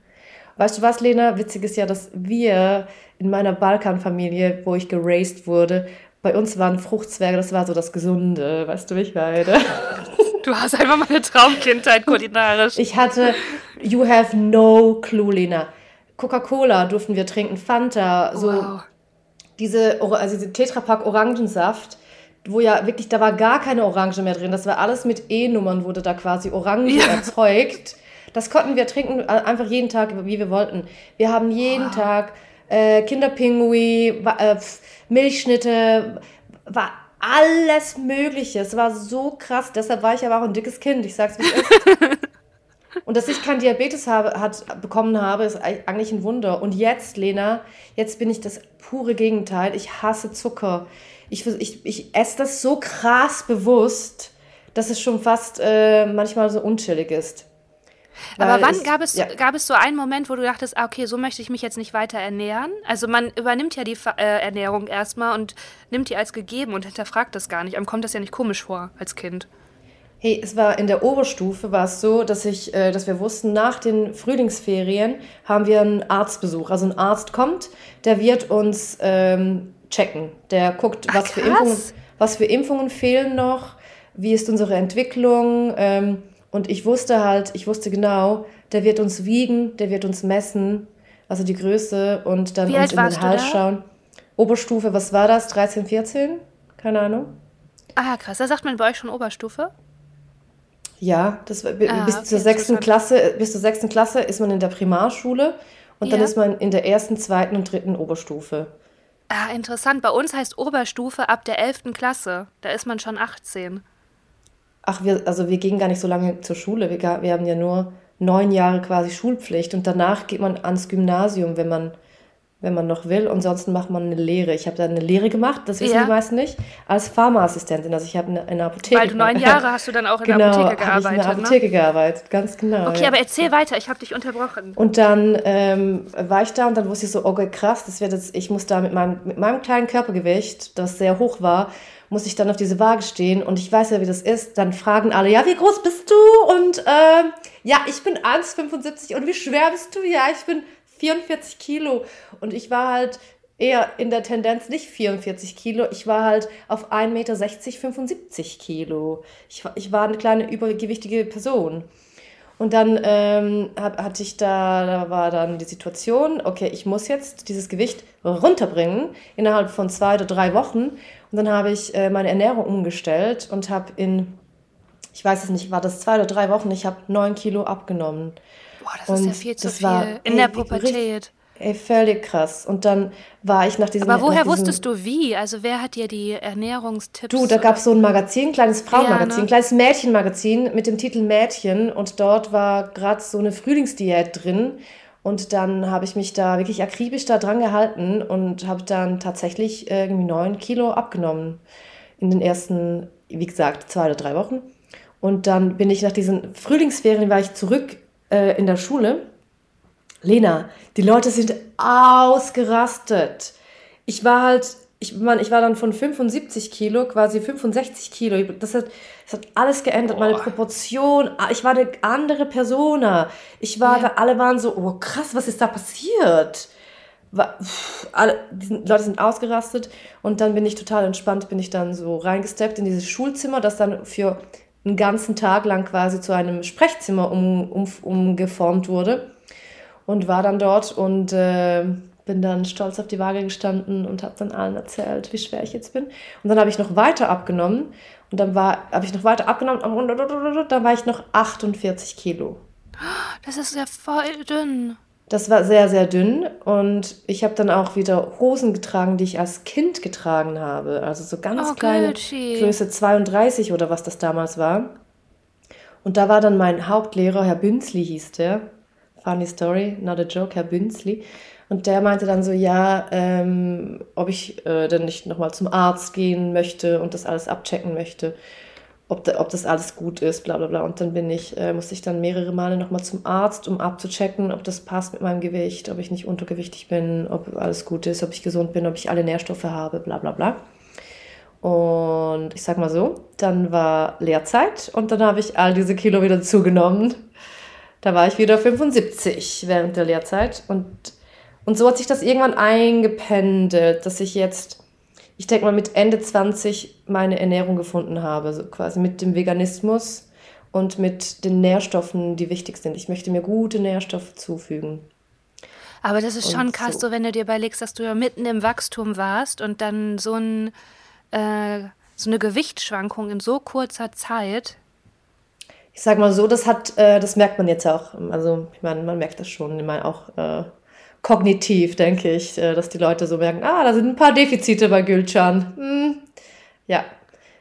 Weißt du was, Lena? Witzig ist ja, dass wir in meiner Balkanfamilie, wo ich geraced wurde, bei uns waren Fruchtzwerge, das war so das Gesunde, weißt du, ich meine? Du hast einfach mal eine Traumkindheit kulinarisch. Ich hatte, you have no clue, Lena. Coca-Cola durften wir trinken, Fanta, so wow. diese, also diese Tetrapack Orangensaft, wo ja wirklich, da war gar keine Orange mehr drin. Das war alles mit E-Nummern, wurde da quasi Orange ja. erzeugt. Das konnten wir trinken, einfach jeden Tag, wie wir wollten. Wir haben jeden wow. Tag äh, Kinderpingui, äh, Milchschnitte, war alles Mögliche. Es war so krass. Deshalb war ich aber auch ein dickes Kind. Ich sag's wie es ist. Und dass ich keinen Diabetes habe, hat, bekommen habe, ist eigentlich ein Wunder. Und jetzt, Lena, jetzt bin ich das pure Gegenteil. Ich hasse Zucker. Ich, ich, ich esse das so krass bewusst, dass es schon fast äh, manchmal so unchillig ist. Aber wann ich, gab, es, ja. gab es so einen Moment, wo du dachtest, ah, okay, so möchte ich mich jetzt nicht weiter ernähren? Also man übernimmt ja die äh, Ernährung erstmal und nimmt die als gegeben und hinterfragt das gar nicht. Einem kommt das ja nicht komisch vor als Kind. Hey, es war in der Oberstufe war es so, dass ich, äh, dass wir wussten, nach den Frühlingsferien haben wir einen Arztbesuch. Also ein Arzt kommt, der wird uns ähm, checken. Der guckt, Ach, was für Impfungen, was für Impfungen fehlen noch, wie ist unsere Entwicklung. Ähm, und ich wusste halt, ich wusste genau, der wird uns wiegen, der wird uns messen, also die Größe und dann wie uns in den Hals schauen. Oberstufe, was war das? 13, 14? Keine Ahnung. Ah, krass. Da sagt man bei euch schon Oberstufe? Ja, das, ah, bis, okay, zur sechsten Klasse, bis zur sechsten Klasse ist man in der Primarschule und ja. dann ist man in der ersten, zweiten und dritten Oberstufe. Ah, interessant. Bei uns heißt Oberstufe ab der elften Klasse. Da ist man schon 18. Ach, wir, also wir gehen gar nicht so lange zur Schule. Wir, wir haben ja nur neun Jahre quasi Schulpflicht und danach geht man ans Gymnasium, wenn man wenn man noch will. Und ansonsten macht man eine Lehre. Ich habe da eine Lehre gemacht, das wissen ja. die meisten nicht, als Pharmaassistentin. Also ich habe in einer Apotheke. Weil du neun Jahre hast du dann auch in genau, der Apotheke gearbeitet. Ich in der ne? Apotheke ne? gearbeitet, ganz genau. Okay, ja. aber erzähl weiter, ich habe dich unterbrochen. Und dann ähm, war ich da und dann wusste ich so, okay, krass, das wird jetzt, ich muss da mit meinem, mit meinem kleinen Körpergewicht, das sehr hoch war, muss ich dann auf diese Waage stehen und ich weiß ja, wie das ist. Dann fragen alle, ja, wie groß bist du? Und äh, ja, ich bin 1,75 und wie schwer bist du? Ja, ich bin 44 Kilo. Und ich war halt eher in der Tendenz nicht 44 Kilo. Ich war halt auf 1,60 Meter 75 Kilo. Ich, ich war eine kleine übergewichtige Person. Und dann ähm, hab, hatte ich da, da war dann die Situation, okay, ich muss jetzt dieses Gewicht runterbringen innerhalb von zwei oder drei Wochen. Und dann habe ich äh, meine Ernährung umgestellt und habe in, ich weiß es nicht, war das zwei oder drei Wochen, ich habe neun Kilo abgenommen. Boah, das und ist ja viel zu viel. War, in ey, der Pubertät. Ey, völlig krass. Und dann war ich nach diesem. Aber woher diesem, wusstest du wie? Also wer hat dir die Ernährungstipps? Du, da gab es so ein Magazin, ein kleines Frauenmagazin, ja, ne? kleines Mädchenmagazin mit dem Titel Mädchen. Und dort war gerade so eine Frühlingsdiät drin. Und dann habe ich mich da wirklich akribisch da dran gehalten und habe dann tatsächlich irgendwie neun Kilo abgenommen in den ersten, wie gesagt, zwei oder drei Wochen. Und dann bin ich nach diesen Frühlingsferien, war ich zurück äh, in der Schule. Lena, die Leute sind ausgerastet. Ich war halt, ich, man, ich war dann von 75 Kilo, quasi 65 Kilo. Das hat, das hat alles geändert, Boah. meine Proportion. Ah, ich war eine andere Persona. Ich war, ja. alle waren so, oh krass, was ist da passiert? War, pff, alle, die Leute sind ausgerastet und dann bin ich total entspannt, bin ich dann so reingesteppt in dieses Schulzimmer, das dann für einen ganzen Tag lang quasi zu einem Sprechzimmer um, um, umgeformt wurde und war dann dort und äh, bin dann stolz auf die Waage gestanden und habe dann allen erzählt, wie schwer ich jetzt bin. Und dann habe ich noch weiter abgenommen und dann war, habe ich noch weiter abgenommen und dann war ich noch 48 Kilo. Das ist ja voll dünn. Das war sehr, sehr dünn und ich habe dann auch wieder Hosen getragen, die ich als Kind getragen habe. Also so ganz oh, kleine Gucci. Größe 32 oder was das damals war. Und da war dann mein Hauptlehrer, Herr Bünzli hieß der. Funny story, not a joke, Herr Bünzli. Und der meinte dann so, ja, ähm, ob ich äh, denn nicht nochmal zum Arzt gehen möchte und das alles abchecken möchte ob, da, ob das alles gut ist, bla bla bla. Und dann bin ich, äh, musste ich dann mehrere Male nochmal zum Arzt, um abzuchecken, ob das passt mit meinem Gewicht, ob ich nicht untergewichtig bin, ob alles gut ist, ob ich gesund bin, ob ich alle Nährstoffe habe, bla bla bla. Und ich sag mal so, dann war Lehrzeit und dann habe ich all diese Kilo wieder zugenommen. Da war ich wieder 75 während der Lehrzeit. Und, und so hat sich das irgendwann eingependelt, dass ich jetzt, ich denke mal, mit Ende 20 meine Ernährung gefunden habe. So quasi mit dem Veganismus und mit den Nährstoffen, die wichtig sind. Ich möchte mir gute Nährstoffe zufügen. Aber das ist schon krass, so. so. wenn du dir überlegst, dass du ja mitten im Wachstum warst und dann so, ein, äh, so eine Gewichtsschwankung in so kurzer Zeit. Ich sag mal so, das hat, äh, das merkt man jetzt auch. Also ich meine, man merkt das schon, immer auch äh, kognitiv, denke ich, äh, dass die Leute so merken, ah, da sind ein paar Defizite bei Gülcan. Hm. Ja.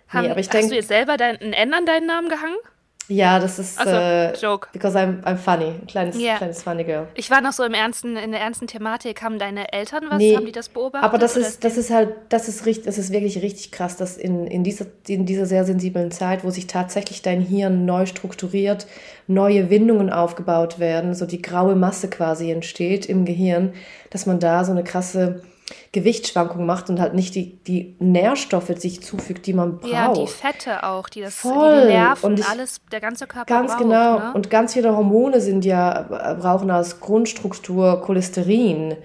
Haben, nee, aber ich hast denk, du jetzt selber dein, ein N an deinen Namen gehangen? Ja, das ist so, äh, Joke. Because I'm, I'm funny. Ein kleines, yeah. kleines funny girl. Ich war noch so im ernsten, in der ernsten Thematik. Haben deine Eltern was? Nee, haben die das beobachtet? Aber das ist, das ist halt, das ist richtig, das ist wirklich richtig krass, dass in, in, dieser, in dieser sehr sensiblen Zeit, wo sich tatsächlich dein Hirn neu strukturiert, neue Windungen aufgebaut werden, so die graue Masse quasi entsteht im Gehirn, dass man da so eine krasse Gewichtsschwankungen macht und halt nicht die, die Nährstoffe sich zufügt, die man braucht. Ja, die Fette auch, die das Voll. die Nerven, und ich, alles, der ganze Körper Ganz braucht, genau. Ne? Und ganz viele Hormone sind ja, brauchen als Grundstruktur Cholesterin.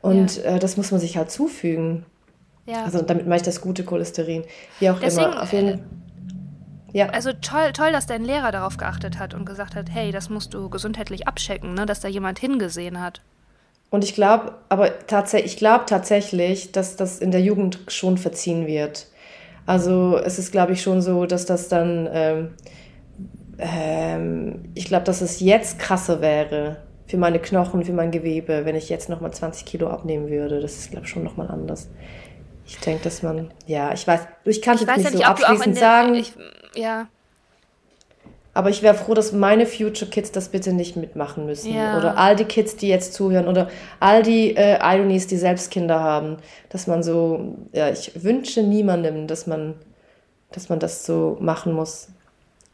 Und ja. äh, das muss man sich halt zufügen. Ja. Also damit meine ich das gute Cholesterin. Wie auch Deswegen, immer. Auf jeden äh, ja. Also toll, toll, dass dein Lehrer darauf geachtet hat und gesagt hat, hey, das musst du gesundheitlich abchecken, ne? dass da jemand hingesehen hat. Und ich glaube, aber tatsächlich, ich glaube tatsächlich, dass das in der Jugend schon verziehen wird. Also es ist, glaube ich, schon so, dass das dann, ähm, ähm, ich glaube, dass es jetzt krasser wäre für meine Knochen, für mein Gewebe, wenn ich jetzt nochmal 20 Kilo abnehmen würde. Das ist, glaube ich, schon nochmal anders. Ich denke, dass man, ja, ich weiß, ich kann es jetzt nicht ja so abschließend sagen. Ich, ja. Aber ich wäre froh, dass meine Future Kids das bitte nicht mitmachen müssen. Ja. Oder all die Kids, die jetzt zuhören. Oder all die äh, Ironies, die selbst Kinder haben. Dass man so, ja, ich wünsche niemandem, dass man, dass man das so machen muss.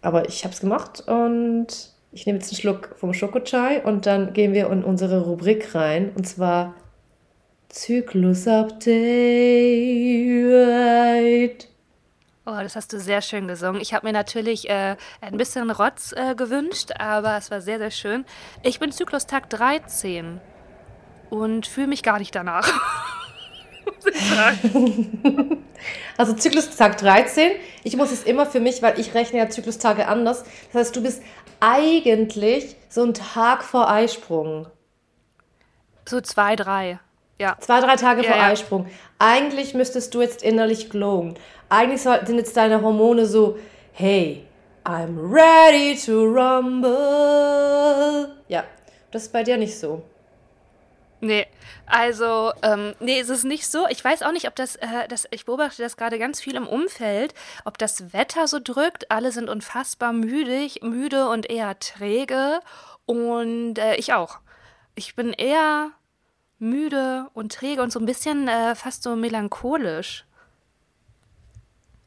Aber ich habe es gemacht und ich nehme jetzt einen Schluck vom Schokochai und dann gehen wir in unsere Rubrik rein. Und zwar Zyklus Update. Oh, das hast du sehr schön gesungen. Ich habe mir natürlich äh, ein bisschen Rotz äh, gewünscht, aber es war sehr, sehr schön. Ich bin Zyklustag 13 und fühle mich gar nicht danach. also Zyklustag 13. Ich muss es immer für mich, weil ich rechne ja Zyklustage anders. Das heißt, du bist eigentlich so ein Tag vor Eisprung. So zwei, drei. Ja. Zwei, drei Tage ja, vor ja. Eisprung. Eigentlich müsstest du jetzt innerlich glowen. Eigentlich sind jetzt deine Hormone so, hey, I'm ready to rumble. Ja, das ist bei dir nicht so. Nee, also, ähm, nee, ist nicht so. Ich weiß auch nicht, ob das, äh, das, ich beobachte das gerade ganz viel im Umfeld, ob das Wetter so drückt. Alle sind unfassbar müdig, müde und eher träge. Und äh, ich auch. Ich bin eher müde und träge und so ein bisschen äh, fast so melancholisch.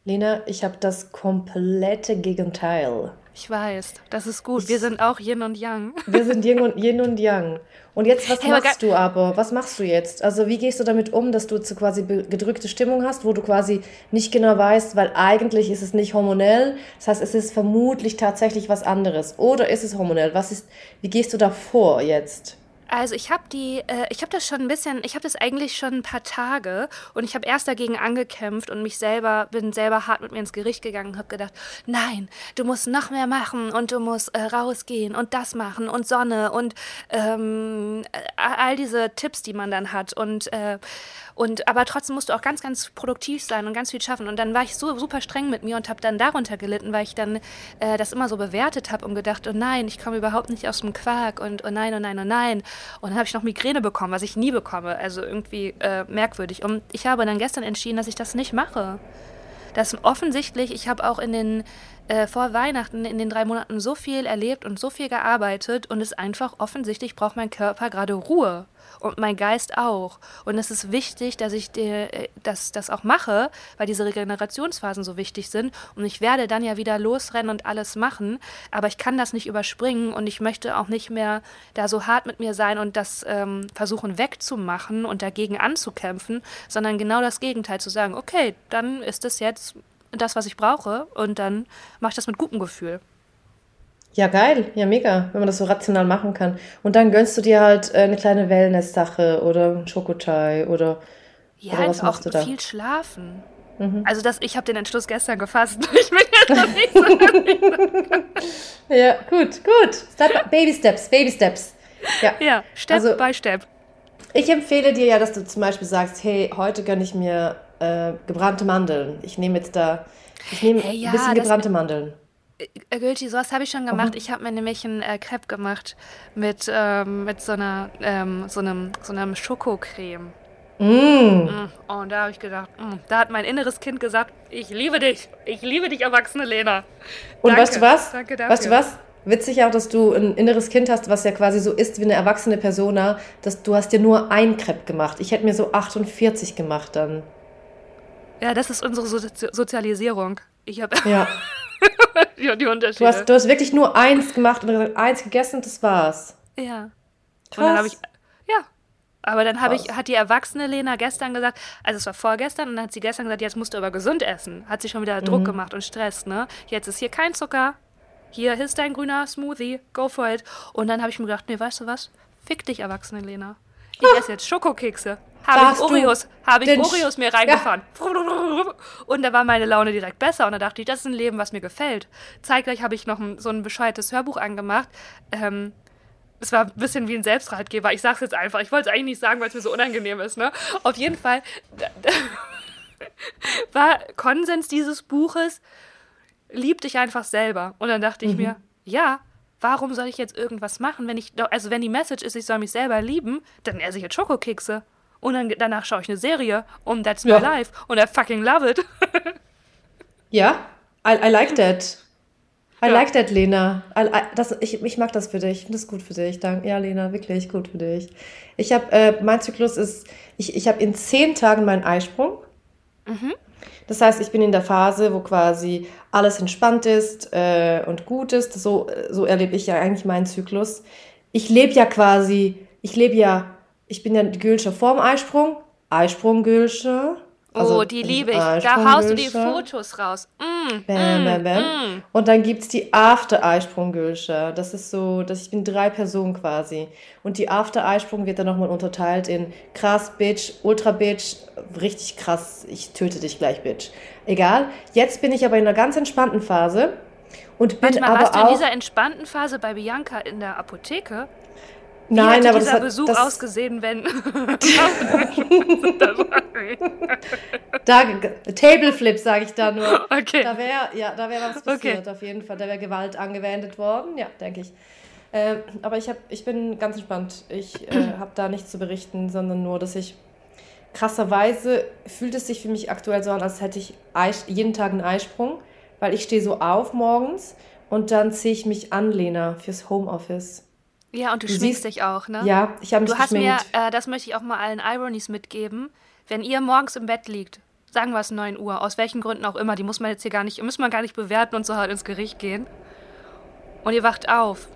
Lena, ich habe das komplette Gegenteil. Ich weiß, das ist gut. Wir sind auch Yin und Yang. Wir sind Yin und, Yin und Yang. Und jetzt, was hey, machst du aber? Was machst du jetzt? Also, wie gehst du damit um, dass du zu quasi gedrückte Stimmung hast, wo du quasi nicht genau weißt, weil eigentlich ist es nicht hormonell. Das heißt, es ist vermutlich tatsächlich was anderes. Oder ist es hormonell? Was ist, wie gehst du da vor jetzt? Also ich habe die, äh, ich habe das schon ein bisschen, ich habe das eigentlich schon ein paar Tage und ich habe erst dagegen angekämpft und mich selber, bin selber hart mit mir ins Gericht gegangen und habe gedacht, nein, du musst noch mehr machen und du musst äh, rausgehen und das machen und Sonne und ähm, all diese Tipps, die man dann hat und äh, und aber trotzdem musst du auch ganz, ganz produktiv sein und ganz viel schaffen. Und dann war ich so super streng mit mir und habe dann darunter gelitten, weil ich dann äh, das immer so bewertet habe und gedacht, oh nein, ich komme überhaupt nicht aus dem Quark und oh nein, oh nein, oh nein. Und dann habe ich noch Migräne bekommen, was ich nie bekomme. Also irgendwie äh, merkwürdig. Und ich habe dann gestern entschieden, dass ich das nicht mache. Das offensichtlich, ich habe auch in den äh, vor Weihnachten in den drei Monaten so viel erlebt und so viel gearbeitet und es einfach offensichtlich braucht mein Körper gerade Ruhe und mein Geist auch. Und es ist wichtig, dass ich äh, das, das auch mache, weil diese Regenerationsphasen so wichtig sind. Und ich werde dann ja wieder losrennen und alles machen, aber ich kann das nicht überspringen und ich möchte auch nicht mehr da so hart mit mir sein und das ähm, versuchen wegzumachen und dagegen anzukämpfen, sondern genau das Gegenteil zu sagen, okay, dann ist es jetzt das, was ich brauche und dann mache ich das mit gutem Gefühl. Ja, geil. Ja, mega, wenn man das so rational machen kann. Und dann gönnst du dir halt äh, eine kleine Wellness-Sache oder einen Schokochai oder, ja, oder was machst auch du da? viel schlafen. Mhm. Also das, ich habe den Entschluss gestern gefasst. Ich bin jetzt noch nicht so. ja, gut, gut. Step, Baby Steps, Baby Steps. Ja, ja Step also, by Step. Ich empfehle dir ja, dass du zum Beispiel sagst, hey, heute gönne ich mir äh, gebrannte Mandeln. Ich nehme jetzt da, ich nehme hey, ja, ein bisschen gebrannte Mandeln. Äh, Gülti, sowas habe ich schon gemacht. Mhm. Ich habe mir nämlich einen äh, Crepe gemacht mit, ähm, mit so einer, ähm, so einem, so einem Schokocreme. Mm. Mm. Und da habe ich gedacht, mm, da hat mein inneres Kind gesagt, ich liebe dich, ich liebe dich, erwachsene Lena. Und Danke. weißt du was? Danke dafür. Weißt du was? Witzig auch, dass du ein inneres Kind hast, was ja quasi so ist wie eine erwachsene Persona, dass du hast dir nur ein Crepe gemacht. Ich hätte mir so 48 gemacht dann. Ja, das ist unsere so Sozialisierung. Ich habe ja. ja, die Unterschiede. Du hast, du hast wirklich nur eins gemacht und gesagt, eins gegessen und das war's. Ja. Krass. Und dann habe ich, ja. Aber dann habe ich, hat die erwachsene Lena gestern gesagt, also es war vorgestern, und dann hat sie gestern gesagt, jetzt musst du aber gesund essen. Hat sie schon wieder mhm. Druck gemacht und Stress, ne? Jetzt ist hier kein Zucker. Hier ist dein grüner Smoothie, go for it. Und dann habe ich mir gedacht, nee, weißt du was? Fick dich, erwachsene Lena. Ich esse jetzt Schokokekse. Habe ich Oreos, habe ich Oreos mir reingefahren. Ja. Und da war meine Laune direkt besser. Und da dachte ich, das ist ein Leben, was mir gefällt. Zeitgleich habe ich noch so ein bescheuertes Hörbuch angemacht. Ähm, es war ein bisschen wie ein Selbstratgeber. Ich sage es jetzt einfach. Ich wollte es eigentlich nicht sagen, weil es mir so unangenehm ist. Ne? Auf jeden Fall war Konsens dieses Buches, lieb dich einfach selber. Und dann dachte ich mhm. mir, ja, warum soll ich jetzt irgendwas machen, wenn ich, also wenn die Message ist, ich soll mich selber lieben, dann esse ich jetzt Schokokekse. Und dann, danach schaue ich eine Serie und that's my ja. life. Und I fucking love it. ja, I, I like that. I ja. like that, Lena. I, I, das, ich, ich mag das für dich. Ich finde das gut für dich. Danke. Ja, Lena, wirklich gut für dich. Ich habe, äh, mein Zyklus ist, ich, ich habe in zehn Tagen meinen Eisprung. Mhm. Das heißt, ich bin in der Phase, wo quasi alles entspannt ist äh, und gut ist. So, so erlebe ich ja eigentlich meinen Zyklus. Ich lebe ja quasi, ich lebe ja ich bin ja die Gülsche vorm Eisprung, Eisprung Gülsche. Also oh, die liebe ich. Da haust du die Fotos raus. Mm, bam, bam, bam. Mm. Und dann gibt es die After-Eisprung-Gülsche. Das ist so, dass ich bin drei Personen quasi. Und die After-Eisprung wird dann nochmal unterteilt in krass, Bitch, Ultra Bitch, richtig krass, ich töte dich gleich, Bitch. Egal. Jetzt bin ich aber in einer ganz entspannten Phase. Und bin Manchmal, aber warst du in dieser entspannten Phase bei Bianca in der Apotheke? Nein, aber dieser das hat, Besuch das ausgesehen, wenn da Tableflip sage ich da nur. Okay. Da wäre ja, da wäre was passiert okay. auf jeden Fall. Da wäre Gewalt angewendet worden. Ja, denke ich. Äh, aber ich habe, ich bin ganz entspannt. Ich äh, habe da nichts zu berichten, sondern nur, dass ich krasserweise fühlt es sich für mich aktuell so an, als hätte ich Eis, jeden Tag einen Eisprung, weil ich stehe so auf morgens und dann ziehe ich mich an, Lena, fürs Homeoffice. Ja, und du, du schminkst dich auch, ne? Ja, ich habe mich Du hast geschminkt. mir, äh, das möchte ich auch mal allen Ironies mitgeben, wenn ihr morgens im Bett liegt, sagen wir es 9 Uhr, aus welchen Gründen auch immer, die muss man jetzt hier gar nicht, muss man gar nicht bewerten und so halt ins Gericht gehen. Und ihr wacht auf,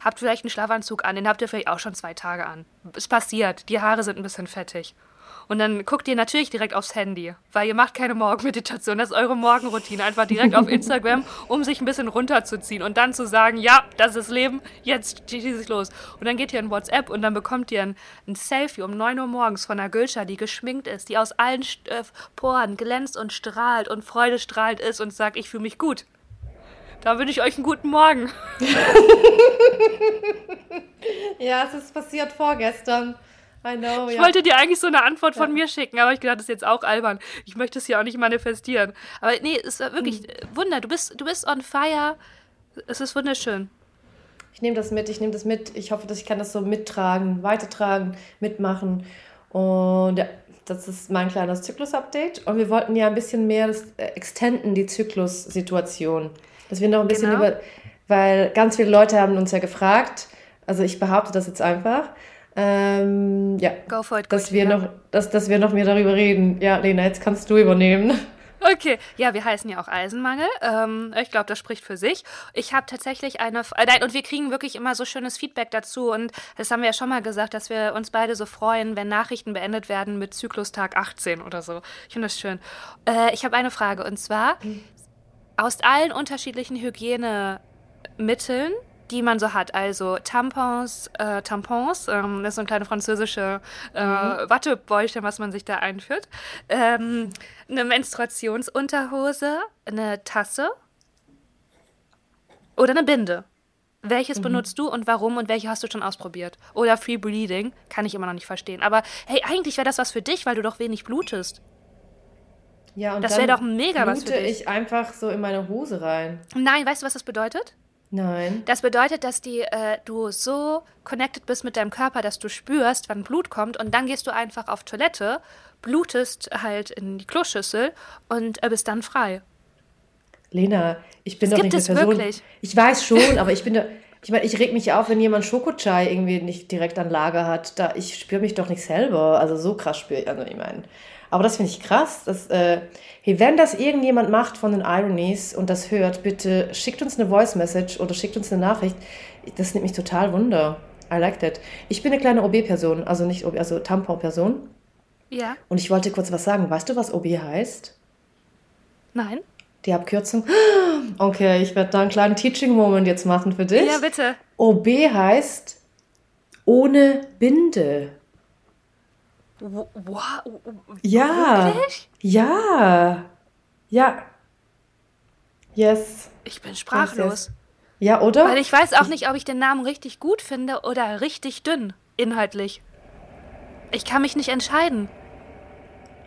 habt vielleicht einen Schlafanzug an, den habt ihr vielleicht auch schon zwei Tage an. Es passiert, die Haare sind ein bisschen fettig. Und dann guckt ihr natürlich direkt aufs Handy, weil ihr macht keine Morgenmeditation. Das ist eure Morgenroutine. Einfach direkt auf Instagram, um sich ein bisschen runterzuziehen und dann zu sagen, ja, das ist Leben, jetzt schieße ich los. Und dann geht ihr in WhatsApp und dann bekommt ihr ein, ein Selfie um 9 Uhr morgens von einer Gülscha, die geschminkt ist, die aus allen äh, Poren glänzt und strahlt und Freude strahlt ist und sagt, ich fühle mich gut. Da wünsche ich euch einen guten Morgen. ja, es ist passiert vorgestern. I know, ich ja. wollte dir eigentlich so eine Antwort von mir schicken, aber ich gedacht, das ist jetzt auch albern. Ich möchte es hier auch nicht manifestieren. Aber nee, es ist wirklich hm. Wunder. Du bist, du bist on fire. Es ist wunderschön. Ich nehme das mit, ich nehme das mit. Ich hoffe, dass ich kann das so mittragen, weitertragen, mitmachen. Und ja, das ist mein kleines Zyklus-Update. Und wir wollten ja ein bisschen mehr das, äh, extenden, die Zyklus-Situation. Dass wir noch ein bisschen genau. über, weil ganz viele Leute haben uns ja gefragt, also ich behaupte das jetzt einfach, ähm, ja, Go for it, dass, wir noch, dass, dass wir noch mehr darüber reden. Ja, Lena, jetzt kannst du übernehmen. Okay, ja, wir heißen ja auch Eisenmangel. Ähm, ich glaube, das spricht für sich. Ich habe tatsächlich eine, äh, nein, und wir kriegen wirklich immer so schönes Feedback dazu. Und das haben wir ja schon mal gesagt, dass wir uns beide so freuen, wenn Nachrichten beendet werden mit Zyklustag 18 oder so. Ich finde das schön. Äh, ich habe eine Frage und zwar, mhm. aus allen unterschiedlichen Hygiene- Mitteln, die man so hat. Also Tampons, äh, Tampons, ähm, das ist so ein kleine französische äh, mhm. Wattebäuchchen, was man sich da einführt. Ähm, eine Menstruationsunterhose, eine Tasse oder eine Binde. Welches mhm. benutzt du und warum und welche hast du schon ausprobiert? Oder Free Bleeding, kann ich immer noch nicht verstehen. Aber hey, eigentlich wäre das was für dich, weil du doch wenig blutest. Ja, und das wäre doch mega was für dich. ich einfach so in meine Hose rein. Nein, weißt du, was das bedeutet? Nein. Das bedeutet, dass die, äh, du so connected bist mit deinem Körper, dass du spürst, wann Blut kommt und dann gehst du einfach auf Toilette, blutest halt in die Kloschüssel und äh, bist dann frei. Lena, ich bin das doch nicht eine Person. Wirklich? Ich weiß schon, aber ich bin da. Ich meine, ich reg mich auf, wenn jemand Schokochai irgendwie nicht direkt an Lager hat. Da, ich spüre mich doch nicht selber. Also so krass spüre ich. Also ich meine. Aber das finde ich krass. Dass, äh, hey, wenn das irgendjemand macht von den Ironies und das hört, bitte schickt uns eine Voice Message oder schickt uns eine Nachricht. Das nimmt mich total wunder. I like that. Ich bin eine kleine OB-Person, also nicht OB, also Tampon-Person. Ja. Und ich wollte kurz was sagen. Weißt du, was OB heißt? Nein. Die Abkürzung? Okay, ich werde da einen kleinen Teaching-Moment jetzt machen für dich. Ja, bitte. OB heißt ohne Binde. Wow. Ja. Wirklich? Ja. Ja. Yes. Ich bin sprachlos. Ja, oder? Weil ich weiß auch nicht, ob ich den Namen richtig gut finde oder richtig dünn, inhaltlich. Ich kann mich nicht entscheiden.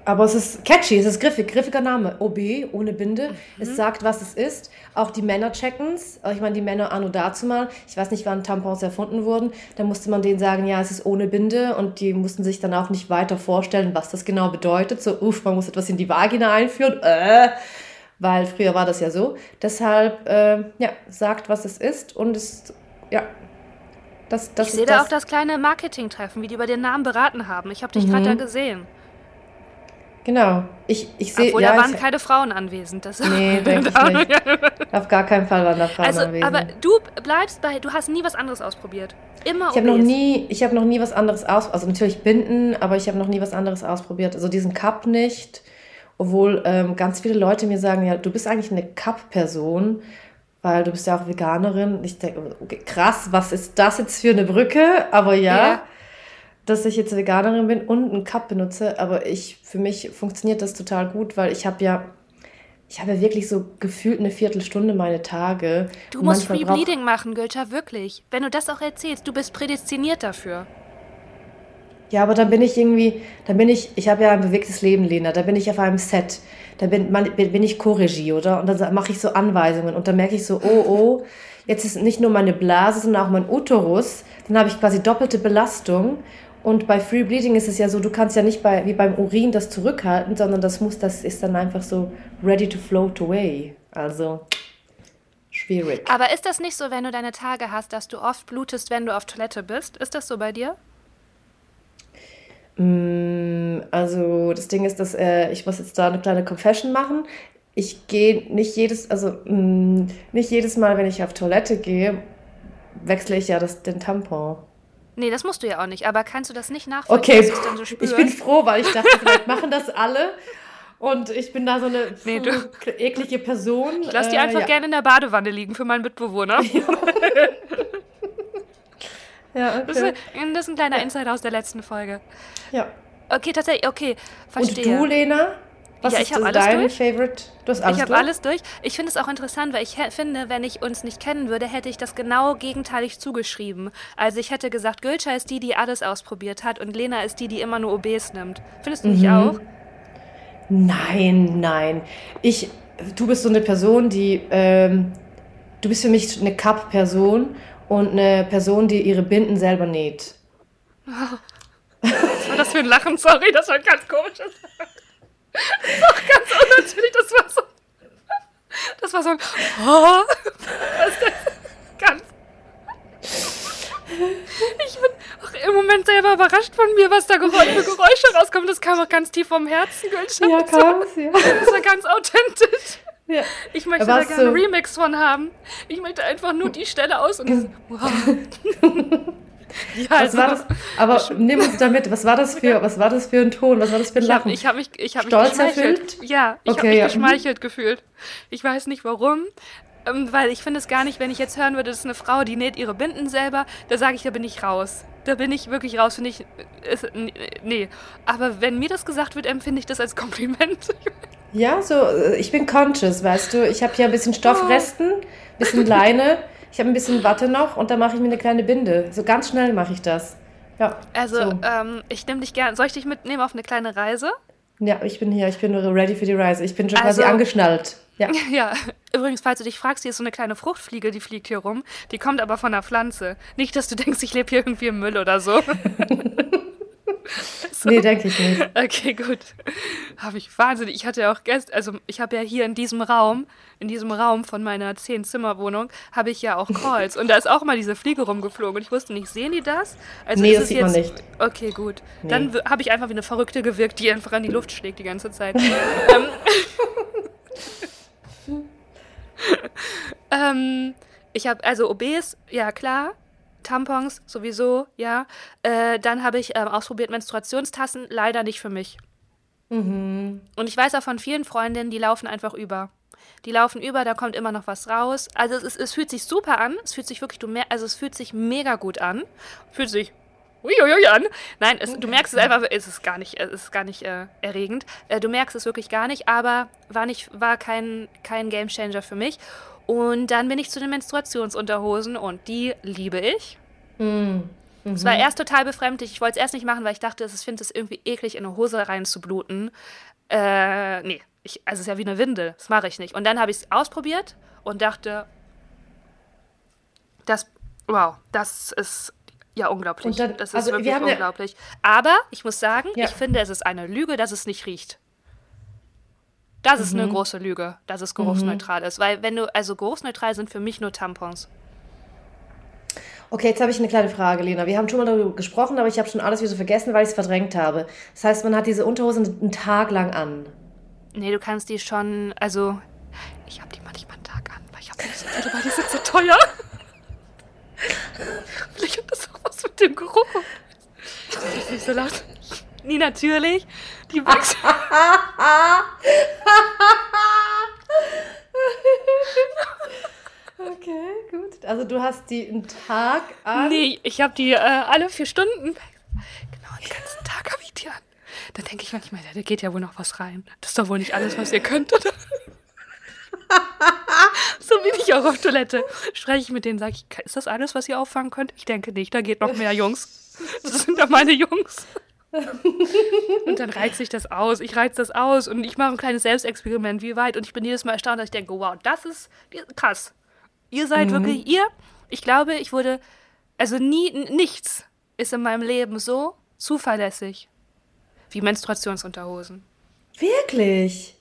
Aber es ist catchy, es ist griffig, griffiger Name. OB, ohne Binde. Mhm. Es sagt, was es ist. Auch die Männer checken es. Ich meine, die Männer anno dazu mal. Ich weiß nicht, wann Tampons erfunden wurden. Da musste man denen sagen, ja, es ist ohne Binde. Und die mussten sich dann auch nicht weiter vorstellen, was das genau bedeutet. So, uff, man muss etwas in die Vagina einführen. Äh, weil früher war das ja so. Deshalb, äh, ja, sagt, was es ist. Und es, ja, das, das, ich sehe da auch das kleine Marketing-Treffen, wie die über den Namen beraten haben. Ich habe dich mhm. gerade da gesehen. Genau. Ich, ich sehe. Obwohl, ja, da waren ich, keine Frauen anwesend. Das nee, denke ich nicht. Auf gar keinen Fall waren da Frauen also, anwesend. Aber du bleibst bei, du hast nie was anderes ausprobiert. Immer Ich habe noch nie, ich habe noch nie was anderes aus, also natürlich Binden, aber ich habe noch nie was anderes ausprobiert. Also diesen Cup nicht. Obwohl ähm, ganz viele Leute mir sagen, ja, du bist eigentlich eine Cup-Person, weil du bist ja auch Veganerin. Ich denke, okay, krass, was ist das jetzt für eine Brücke? Aber ja. ja dass ich jetzt Veganerin bin und einen Cup benutze, aber ich für mich funktioniert das total gut, weil ich habe ja ich habe ja wirklich so gefühlt eine Viertelstunde meine Tage. Du musst Free Bleeding machen, Gülter, wirklich. Wenn du das auch erzählst, du bist prädestiniert dafür. Ja, aber dann bin ich irgendwie, dann bin ich, ich habe ja ein bewegtes Leben, Lena, da bin ich auf einem Set, da bin, man, bin ich Co-Regie, oder? Und dann mache ich so Anweisungen und dann merke ich so, oh, oh, jetzt ist nicht nur meine Blase, sondern auch mein Uterus, dann habe ich quasi doppelte Belastung und bei Free Bleeding ist es ja so, du kannst ja nicht bei, wie beim Urin das zurückhalten, sondern das muss, das ist dann einfach so ready to float away. Also schwierig. Aber ist das nicht so, wenn du deine Tage hast, dass du oft blutest, wenn du auf Toilette bist? Ist das so bei dir? Mm, also das Ding ist, dass äh, ich muss jetzt da eine kleine Confession machen. Ich gehe nicht jedes, also mh, mm, nicht jedes Mal, wenn ich auf Toilette gehe, wechsle ich ja das, den Tampon. Nee, das musst du ja auch nicht, aber kannst du das nicht nachvollziehen, okay. dann so Ich bin froh, weil ich dachte, vielleicht machen das alle. Und ich bin da so eine nee, eklige Person. Ich lass die äh, einfach ja. gerne in der Badewanne liegen für meinen Mitbewohner. Ja, okay. Das ist, das ist ein kleiner Insider aus der letzten Folge. Ja. Okay, tatsächlich, okay, verstehe. Und du, Lena? Was ja, ich ist alles dein durch. Favorite? Du hast alles ich habe alles durch. Ich finde es auch interessant, weil ich finde, wenn ich uns nicht kennen würde, hätte ich das genau gegenteilig zugeschrieben. Also ich hätte gesagt, Gülscha ist die, die alles ausprobiert hat und Lena ist die, die immer nur OBs nimmt. Findest du mhm. nicht auch? Nein, nein. Ich, du bist so eine Person, die, ähm, du bist für mich eine Cup-Person und eine Person, die ihre Binden selber näht. Was war das für ein Lachen? Sorry, das war ein ganz komisches. Doch ganz unnatürlich, das war so. Das war so. Oh, das ist ganz. Ich bin auch im Moment selber überrascht von mir, was da Geräusche, für Geräusche rauskommen. Das kam auch ganz tief vom Herzen, Gülschat. Ja, kam es, ja. Das war ganz authentisch. Ja. Ich möchte da gerne einen Remix von haben. Ich möchte einfach nur die Stelle aus und wow. Ja, was also, war das? Aber nimm uns damit. Was war das für, was war das für ein Ton? Was war das für ein Lachen? Ich habe mich, ich habe mich geschmeichelt. Erfüllt? Ja, ich okay, habe mich ja. geschmeichelt gefühlt. Ich weiß nicht warum. ähm, weil ich finde es gar nicht, wenn ich jetzt hören würde, das ist eine Frau, die näht ihre Binden selber, da sage ich, da bin ich raus. Da bin ich wirklich raus, finde ich, ist, nee. Aber wenn mir das gesagt wird, empfinde ich das als Kompliment. Ja, so, äh, ich bin conscious, weißt du. Ich habe hier ein bisschen Stoffresten, ein bisschen Leine, ich habe ein bisschen Watte noch und dann mache ich mir eine kleine Binde. So ganz schnell mache ich das. Ja. Also, so. ähm, ich nehme dich gerne. Soll ich dich mitnehmen auf eine kleine Reise? Ja, ich bin hier, ich bin ready für die Reise. Ich bin schon also, quasi angeschnallt. Ja. ja, übrigens, falls du dich fragst, hier ist so eine kleine Fruchtfliege, die fliegt hier rum. Die kommt aber von der Pflanze. Nicht, dass du denkst, ich lebe hier irgendwie im Müll oder so. so. Nee, denke ich nicht. Okay, gut. Habe ich wahnsinnig. Ich hatte ja auch gestern, also ich habe ja hier in diesem Raum, in diesem Raum von meiner Zehn-Zimmer-Wohnung, habe ich ja auch Calls. Und da ist auch mal diese Fliege rumgeflogen. Und ich wusste nicht, sehen die das? Also nee, das sieht jetzt, man nicht. Okay, gut. Nee. Dann habe ich einfach wie eine Verrückte gewirkt, die einfach an die Luft schlägt die ganze Zeit. ähm, ähm, ich habe, also OBs, ja klar, Tampons sowieso, ja. Äh, dann habe ich ähm, ausprobiert Menstruationstassen, leider nicht für mich. Mhm. Und ich weiß auch von vielen Freundinnen, die laufen einfach über. Die laufen über, da kommt immer noch was raus. Also es, es fühlt sich super an. Es fühlt sich wirklich, du mer also es fühlt sich mega gut an. Fühlt sich uiuiui an. Nein, es, du merkst es einfach, es ist gar nicht, es ist gar nicht äh, erregend. Äh, du merkst es wirklich gar nicht, aber war nicht, war kein, kein Gamechanger für mich. Und dann bin ich zu den Menstruationsunterhosen und die liebe ich. Mm. Mhm. Es war erst total befremdlich. Ich wollte es erst nicht machen, weil ich dachte, ich finde es irgendwie eklig, in eine Hose reinzubluten. Äh, nee, ich, also es ist ja wie eine Windel. Das mache ich nicht. Und dann habe ich es ausprobiert und dachte, das, wow, das ist ja, unglaublich. Dann, das ist also wirklich unglaublich. Aber ich muss sagen, ja. ich finde, es ist eine Lüge, dass es nicht riecht. Das mhm. ist eine mhm. große Lüge, dass es geruchsneutral mhm. ist. Weil wenn du, also geruchsneutral sind für mich nur Tampons. Okay, jetzt habe ich eine kleine Frage, Lena. Wir haben schon mal darüber gesprochen, aber ich habe schon alles wieder so vergessen, weil ich es verdrängt habe. Das heißt, man hat diese Unterhosen einen Tag lang an. Nee, du kannst die schon, also ich habe die manchmal einen Tag an, weil ich habe nicht so viele, weil die sind so teuer. Vielleicht hat das auch was mit dem Geruch. Ist nicht so laut. Nee, natürlich. Die wachsen. okay, gut. Also du hast die einen Tag an? Nee, ich habe die äh, alle vier Stunden. Genau, den ganzen Tag habe ich die an. Da denke ich manchmal, da geht ja wohl noch was rein. Das ist doch wohl nicht alles, was ihr könnt, oder? so bin ich auch auf Toilette. Spreche ich mit denen, sage ich, ist das alles, was ihr auffangen könnt? Ich denke nicht, da geht noch mehr Jungs. Das sind doch meine Jungs. Und dann reizt sich das aus. Ich reiz das aus und ich mache ein kleines Selbstexperiment, wie weit. Und ich bin jedes Mal erstaunt, dass ich denke, wow, das ist krass. Ihr seid mhm. wirklich ihr. Ich glaube, ich wurde, also nie, nichts ist in meinem Leben so zuverlässig wie Menstruationsunterhosen. Wirklich?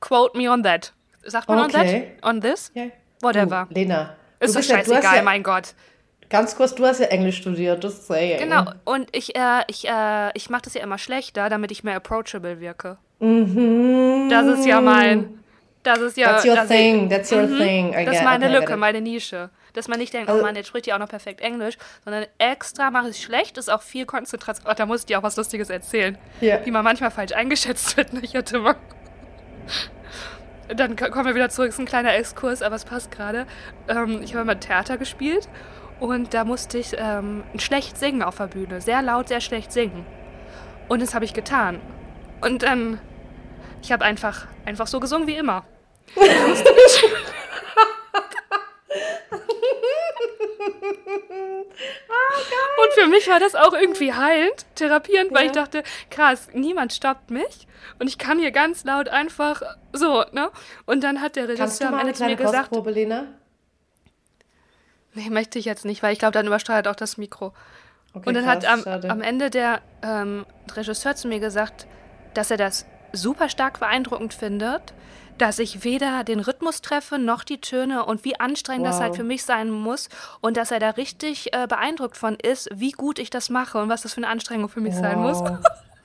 Quote me on that. Sagt man okay. on that? On this? Yeah. Whatever. Du, Lena. Ist so scheißegal, ja, mein Gott. Ganz kurz, du hast ja Englisch studiert, das saying. Genau, und ich, äh, ich, äh, ich mache das ja immer schlechter, damit ich mehr approachable wirke. Mhm. Das ist ja mein. Das ist ja. That's your thing, that's your mhm. thing. I das ist meine okay, Lücke, meine Nische. Dass man nicht denkt, also, oh Mann, jetzt spricht die auch noch perfekt Englisch, sondern extra mache ich schlecht, ist auch viel Konzentration. Oh, da muss ich dir auch was Lustiges erzählen. Yeah. Wie man manchmal falsch eingeschätzt wird. Ne? Ich hatte mal dann kommen wir wieder zurück, es ist ein kleiner Exkurs, aber es passt gerade. Ähm, ich habe mal Theater gespielt und da musste ich ähm, schlecht singen auf der Bühne. Sehr laut, sehr schlecht singen. Und das habe ich getan. Und dann, ich habe einfach, einfach so gesungen wie immer. Und für mich war das auch irgendwie heilend, therapierend, ja. weil ich dachte, krass, niemand stoppt mich und ich kann hier ganz laut einfach so, ne? Und dann hat der Regisseur am Ende zu mir gesagt, Lena? Nee, möchte ich jetzt nicht, weil ich glaube, dann übersteuert auch das Mikro. Okay, und dann krass, hat am, am, Ende der ähm, Regisseur zu mir gesagt, dass er das super stark beeindruckend findet, dass ich weder den Rhythmus treffe noch die Töne und wie anstrengend wow. das halt für mich sein muss und dass er da richtig äh, beeindruckt von ist, wie gut ich das mache und was das für eine Anstrengung für mich wow. sein muss.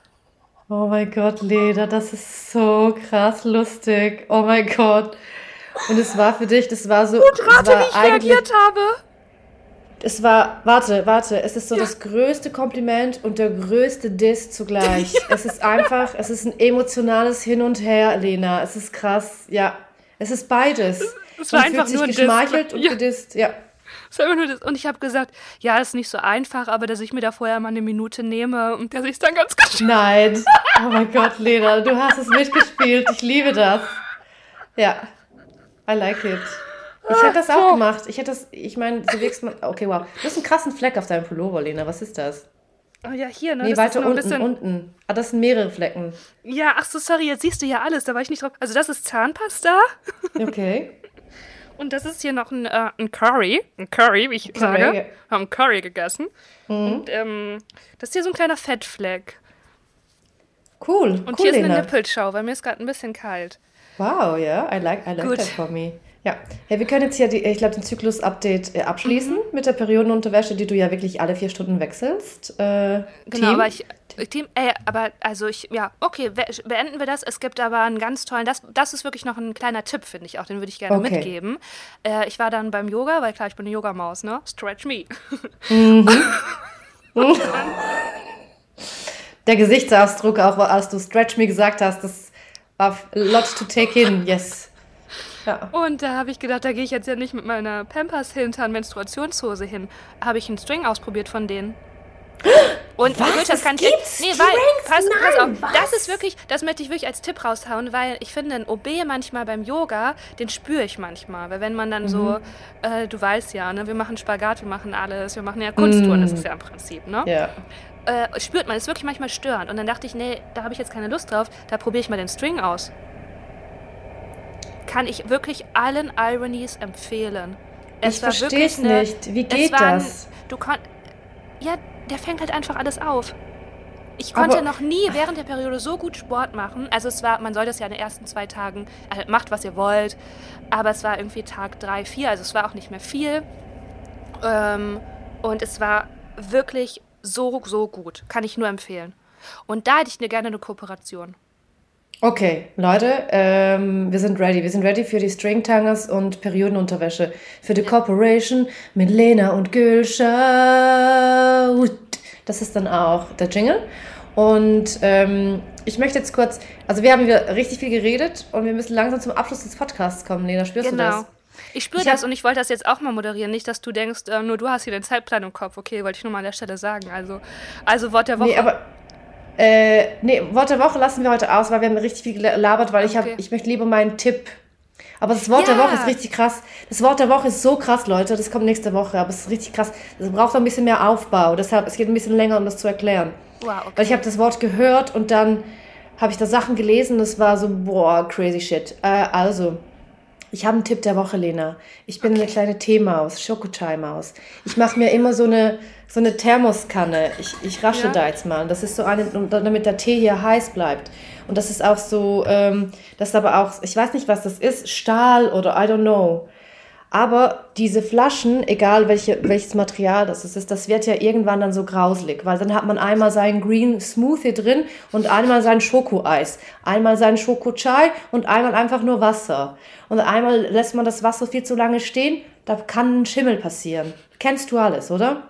oh mein Gott, Leda, das ist so krass lustig. Oh mein Gott. Und es war für dich, das war so. Und rate, wie ich reagiert habe. Es war, warte, warte, es ist so ja. das größte Kompliment und der größte Diss zugleich. Ja. Es ist einfach, es ist ein emotionales Hin und Her, Lena. Es ist krass, ja. Es ist beides. Es war einfach nur geschmeichelt und ja. gedisst, ja. Es war einfach nur das. Und ich habe gesagt, ja, ist nicht so einfach, aber dass ich mir da vorher mal eine Minute nehme und dass ich es dann ganz gut. Nein. Oh mein Gott, Lena, du hast es mitgespielt. Ich liebe das. Ja. I like it. Ich hätte das auch gemacht. Ich hätte das, ich meine, so wirkst man. Okay, wow. Du hast einen krassen Fleck auf deinem Pullover, Lena. Was ist das? Oh ja, hier, ne? Nee, das weiter unten, bisschen... unten. Ah, das sind mehrere Flecken. Ja, ach so, sorry, jetzt siehst du ja alles, da war ich nicht drauf. Also das ist Zahnpasta. Okay. Und das ist hier noch ein, äh, ein Curry. Ein Curry, wie ich Curry. sage. Haben Curry gegessen. Mhm. Und ähm, das ist hier so ein kleiner Fettfleck. Cool. Und cool, hier ist eine Nippelschau, weil mir ist gerade ein bisschen kalt. Wow, ja, yeah. I like, I like Gut. that for me. Ja. ja, wir können jetzt hier, die, ich glaube, den Zyklus-Update äh, abschließen mhm. mit der Periodenunterwäsche, die du ja wirklich alle vier Stunden wechselst. Äh, genau, Team. aber ich, Team, äh, aber also ich, ja, okay, beenden wir das. Es gibt aber einen ganz tollen, das, das ist wirklich noch ein kleiner Tipp, finde ich auch, den würde ich gerne okay. mitgeben. Äh, ich war dann beim Yoga, weil klar, ich bin eine Yogamaus, ne? Stretch me. Mhm. der Gesichtsausdruck, auch als du Stretch me gesagt hast, das war a lot to take in, yes. Ja. Und da habe ich gedacht, da gehe ich jetzt ja nicht mit meiner Pampers hintern Menstruationshose hin. Habe ich einen String ausprobiert von denen. Und was? das kann ich nee, weil pass, pass auf, was? das ist wirklich, das möchte ich wirklich als Tipp raushauen, weil ich finde ein OB manchmal beim Yoga, den spüre ich manchmal, weil wenn man dann mhm. so, äh, du weißt ja, ne, wir machen Spagat, wir machen alles, wir machen ja Kunsttouren, mhm. das ist ja im Prinzip, ne? Ja. Äh, spürt man, ist wirklich manchmal störend und dann dachte ich, nee, da habe ich jetzt keine Lust drauf, da probiere ich mal den String aus kann ich wirklich allen Ironies empfehlen. Es ich verstehe es nicht. Wie geht das? du kon ja, der fängt halt einfach alles auf. Ich konnte aber, noch nie während der Periode so gut Sport machen. Also es war, man soll das ja in den ersten zwei Tagen, also macht was ihr wollt, aber es war irgendwie Tag drei, vier, also es war auch nicht mehr viel. Ähm, und es war wirklich so, so gut. Kann ich nur empfehlen. Und da hätte ich mir gerne eine Kooperation. Okay, Leute, ähm, wir sind ready. Wir sind ready für die Stringtangers und Periodenunterwäsche. Für die Corporation mit Lena und Gülscha. Das ist dann auch der Jingle. Und ähm, ich möchte jetzt kurz, also wir haben wieder richtig viel geredet und wir müssen langsam zum Abschluss des Podcasts kommen. Lena, spürst genau. du das? Ich spüre das und ich wollte das jetzt auch mal moderieren. Nicht, dass du denkst, äh, nur du hast hier den Zeitplan im Kopf. Okay, wollte ich nur mal an der Stelle sagen. Also, also Wort der Woche. Nee, aber äh, nee, Wort der Woche lassen wir heute aus, weil wir haben richtig viel gelabert, weil okay. ich habe, ich möchte lieber meinen Tipp. Aber das Wort ja. der Woche ist richtig krass. Das Wort der Woche ist so krass, Leute. Das kommt nächste Woche, aber es ist richtig krass. Es braucht ein bisschen mehr Aufbau. Deshalb, es geht ein bisschen länger, um das zu erklären. Wow, okay. Weil ich habe das Wort gehört und dann habe ich da Sachen gelesen. Das war so, boah, crazy shit. Äh, also, ich habe einen Tipp der Woche, Lena. Ich bin okay. eine kleine Teemaus, Schokochai-Maus. Ich mache mir immer so eine so eine Thermoskanne. Ich, ich rasche ja. da jetzt mal. Das ist so eine, damit der Tee hier heiß bleibt. Und das ist auch so, ähm, das ist aber auch, ich weiß nicht, was das ist, Stahl oder I don't know. Aber diese Flaschen, egal welche, welches Material das ist, das wird ja irgendwann dann so grauselig, weil dann hat man einmal seinen Green Smoothie drin und einmal sein Schokoeis, einmal sein Schokochai und einmal einfach nur Wasser. Und einmal lässt man das Wasser viel zu lange stehen, da kann ein Schimmel passieren. Kennst du alles, oder?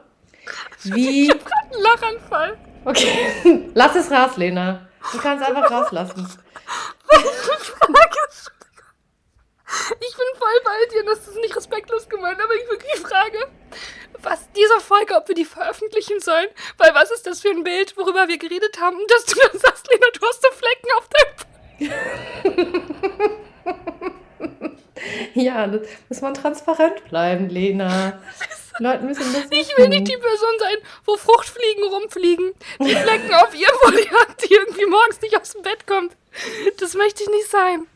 Wie? Ich hab gerade einen Lachanfall. Okay, lass es raus, Lena. Du kannst einfach rauslassen. Ich bin voll bei dir, das ist nicht respektlos gemeint, aber ich wirklich frage, was dieser Folge, ob wir die veröffentlichen sollen, weil was ist das für ein Bild, worüber wir geredet haben, dass du dann sagst, Lena, du hast so Flecken auf deinem Ja, das muss man transparent bleiben, Lena. Leute müssen das Ich will nicht die Person sein, wo Fruchtfliegen rumfliegen, die Flecken auf ihr Pulli hat, die irgendwie morgens nicht aus dem Bett kommt. Das möchte ich nicht sein.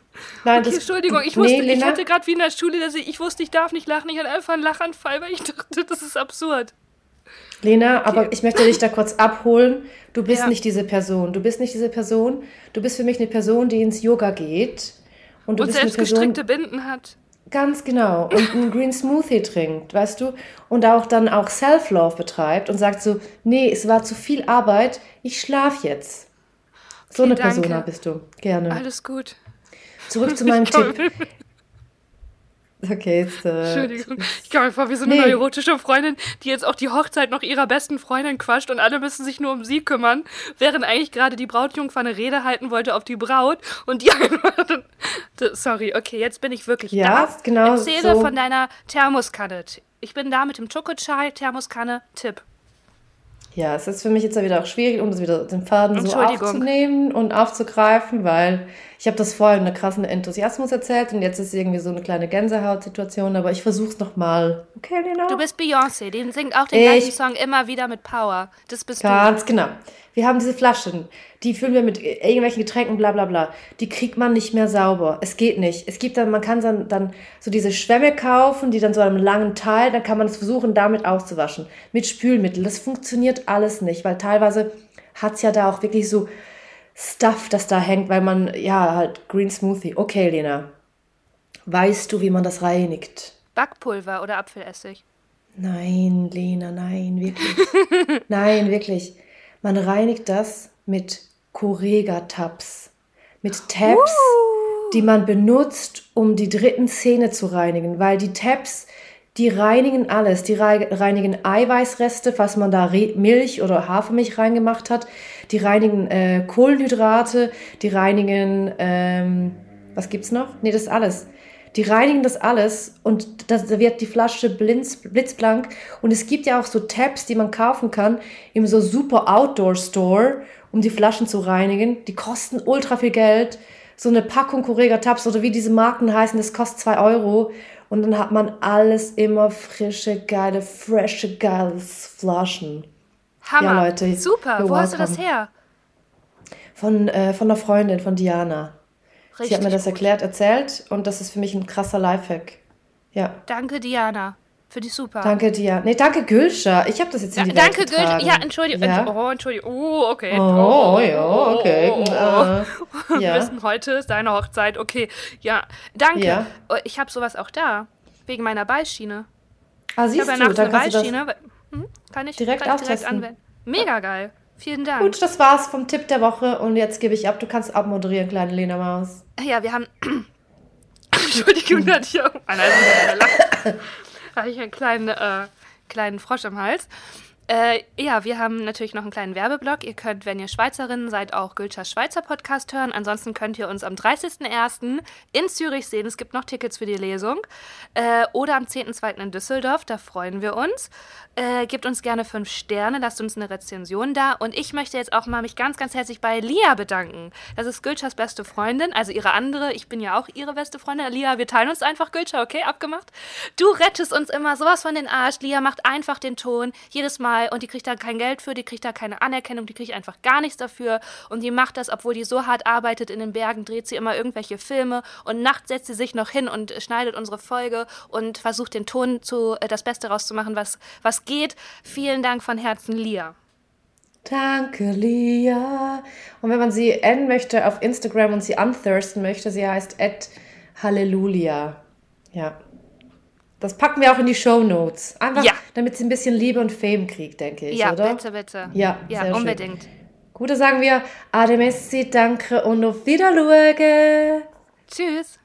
Nein, okay, das, Entschuldigung, ich wusste, nee, ich hatte gerade wie in der Schule, dass ich, ich wusste, ich darf nicht lachen. Ich hatte einfach einen Lachanfall, weil ich dachte, das ist absurd. Lena, okay. aber ich möchte dich da kurz abholen. Du bist ja. nicht diese Person. Du bist nicht diese Person. Du bist für mich eine Person, die ins Yoga geht. Und du und bist selbst eine Person, gestrickte Binden hat. Ganz genau. Und einen Green Smoothie trinkt, weißt du? Und auch dann auch Self-Love betreibt und sagt so, nee, es war zu viel Arbeit, ich schlaf jetzt. So okay, eine danke. Persona bist du. Gerne. Alles gut. Zurück zu meinem Tipp. Okay, jetzt. Äh, Entschuldigung. Ich komme mir vor wie so eine nee. neurotische Freundin, die jetzt auch die Hochzeit noch ihrer besten Freundin quatscht und alle müssen sich nur um sie kümmern, während eigentlich gerade die Brautjungfer eine Rede halten wollte auf die Braut und die einfach. Sorry, okay, jetzt bin ich wirklich ja, da. genau. Erzähle so. von deiner Thermoskanne. Ich bin da mit dem Choco-Chai, Thermoskanne, Tipp. Ja, es ist für mich jetzt wieder auch schwierig, um das wieder den Faden so aufzunehmen und aufzugreifen, weil ich habe das vorhin mit krassen Enthusiasmus erzählt und jetzt ist irgendwie so eine kleine Gänsehautsituation, aber ich versuche es nochmal. Okay, Lena? Du bist Beyoncé, die singt auch den ich, gleichen Song immer wieder mit Power. Das bist ganz du. Ganz genau. Wir haben diese Flaschen, die füllen wir mit irgendwelchen Getränken, bla bla bla. Die kriegt man nicht mehr sauber. Es geht nicht. Es gibt dann, man kann dann, dann so diese Schwämme kaufen, die dann so einem langen Teil, dann kann man es versuchen, damit auszuwaschen. Mit Spülmittel. Das funktioniert alles nicht, weil teilweise hat es ja da auch wirklich so Stuff, das da hängt, weil man, ja, halt Green Smoothie. Okay, Lena. Weißt du, wie man das reinigt? Backpulver oder Apfelessig? Nein, Lena, nein, wirklich. nein, wirklich. Man reinigt das mit Correga-Tabs. Mit Tabs, uh. die man benutzt, um die dritten Zähne zu reinigen. Weil die Tabs, die reinigen alles. Die reinigen Eiweißreste, was man da Milch oder Hafermilch reingemacht hat. Die reinigen äh, Kohlenhydrate. Die reinigen, ähm, was gibt's noch? Nee, das ist alles. Die reinigen das alles und da wird die Flasche blitz, blitzblank. Und es gibt ja auch so Tabs, die man kaufen kann im so super Outdoor Store, um die Flaschen zu reinigen. Die kosten ultra viel Geld. So eine Packung Correga Tabs oder wie diese Marken heißen, das kostet zwei Euro. Und dann hat man alles immer frische, geile, frische, geile Flaschen. Hammer. Ja, Leute. Super. Wo welcome. hast du das her? Von, äh, von einer Freundin, von Diana. Richtig Sie hat mir das gut. erklärt, erzählt und das ist für mich ein krasser Lifehack. Ja. Danke, Diana. Für die super. Danke, Diana. Nee, danke, Gülscha. Ich habe das jetzt in ja, die Danke, Gülscha. Ja, Entschuldigung. Ja? Oh, Entschuldigung. Oh, okay. Oh, oh ja, okay. Oh, oh, oh. Wir wissen, heute ist deine Hochzeit. Okay. Ja, danke. Ja. Oh, ich habe sowas auch da. Wegen meiner Beischiene. Ah, siehst ich ja nachts eine Beischiene. Hm? Kann ich direkt, kann ich direkt anwenden. Mega geil. Vielen Dank. Gut, das war's vom Tipp der Woche und jetzt gebe ich ab. Du kannst abmoderieren, kleine Lena Maus. Ja, wir haben. Entschuldigung, da hatte ich auch. hatte ich einen kleinen, äh, kleinen Frosch im Hals. Äh, ja, wir haben natürlich noch einen kleinen Werbeblock. Ihr könnt, wenn ihr Schweizerinnen seid, auch Gülschers Schweizer Podcast hören. Ansonsten könnt ihr uns am 30.01. in Zürich sehen. Es gibt noch Tickets für die Lesung. Äh, oder am 10.02. in Düsseldorf. Da freuen wir uns. Äh, gebt uns gerne fünf Sterne, lasst uns eine Rezension da. Und ich möchte jetzt auch mal mich ganz, ganz herzlich bei Lia bedanken. Das ist Gülschers beste Freundin, also ihre andere. Ich bin ja auch ihre beste Freundin. Lia, wir teilen uns einfach, Gülscher, okay? Abgemacht? Du rettest uns immer sowas von den Arsch. Lia macht einfach den Ton jedes Mal und die kriegt da kein Geld für, die kriegt da keine Anerkennung, die kriegt einfach gar nichts dafür. Und die macht das, obwohl die so hart arbeitet in den Bergen, dreht sie immer irgendwelche Filme und nachts setzt sie sich noch hin und schneidet unsere Folge und versucht den Ton zu, äh, das Beste rauszumachen, was, was geht. Vielen Dank von Herzen, Lia. Danke, Lia. Und wenn man sie adden möchte auf Instagram und sie unthirsten möchte, sie heißt Halleluja. Ja. Das packen wir auch in die Show Notes. Einfach, ja. damit sie ein bisschen Liebe und Fame kriegt, denke ich, ja, oder? Ja, bitte, bitte. Ja, ja unbedingt. Gut, dann sagen wir Ademessi, danke und auf Wiedersehen. Tschüss.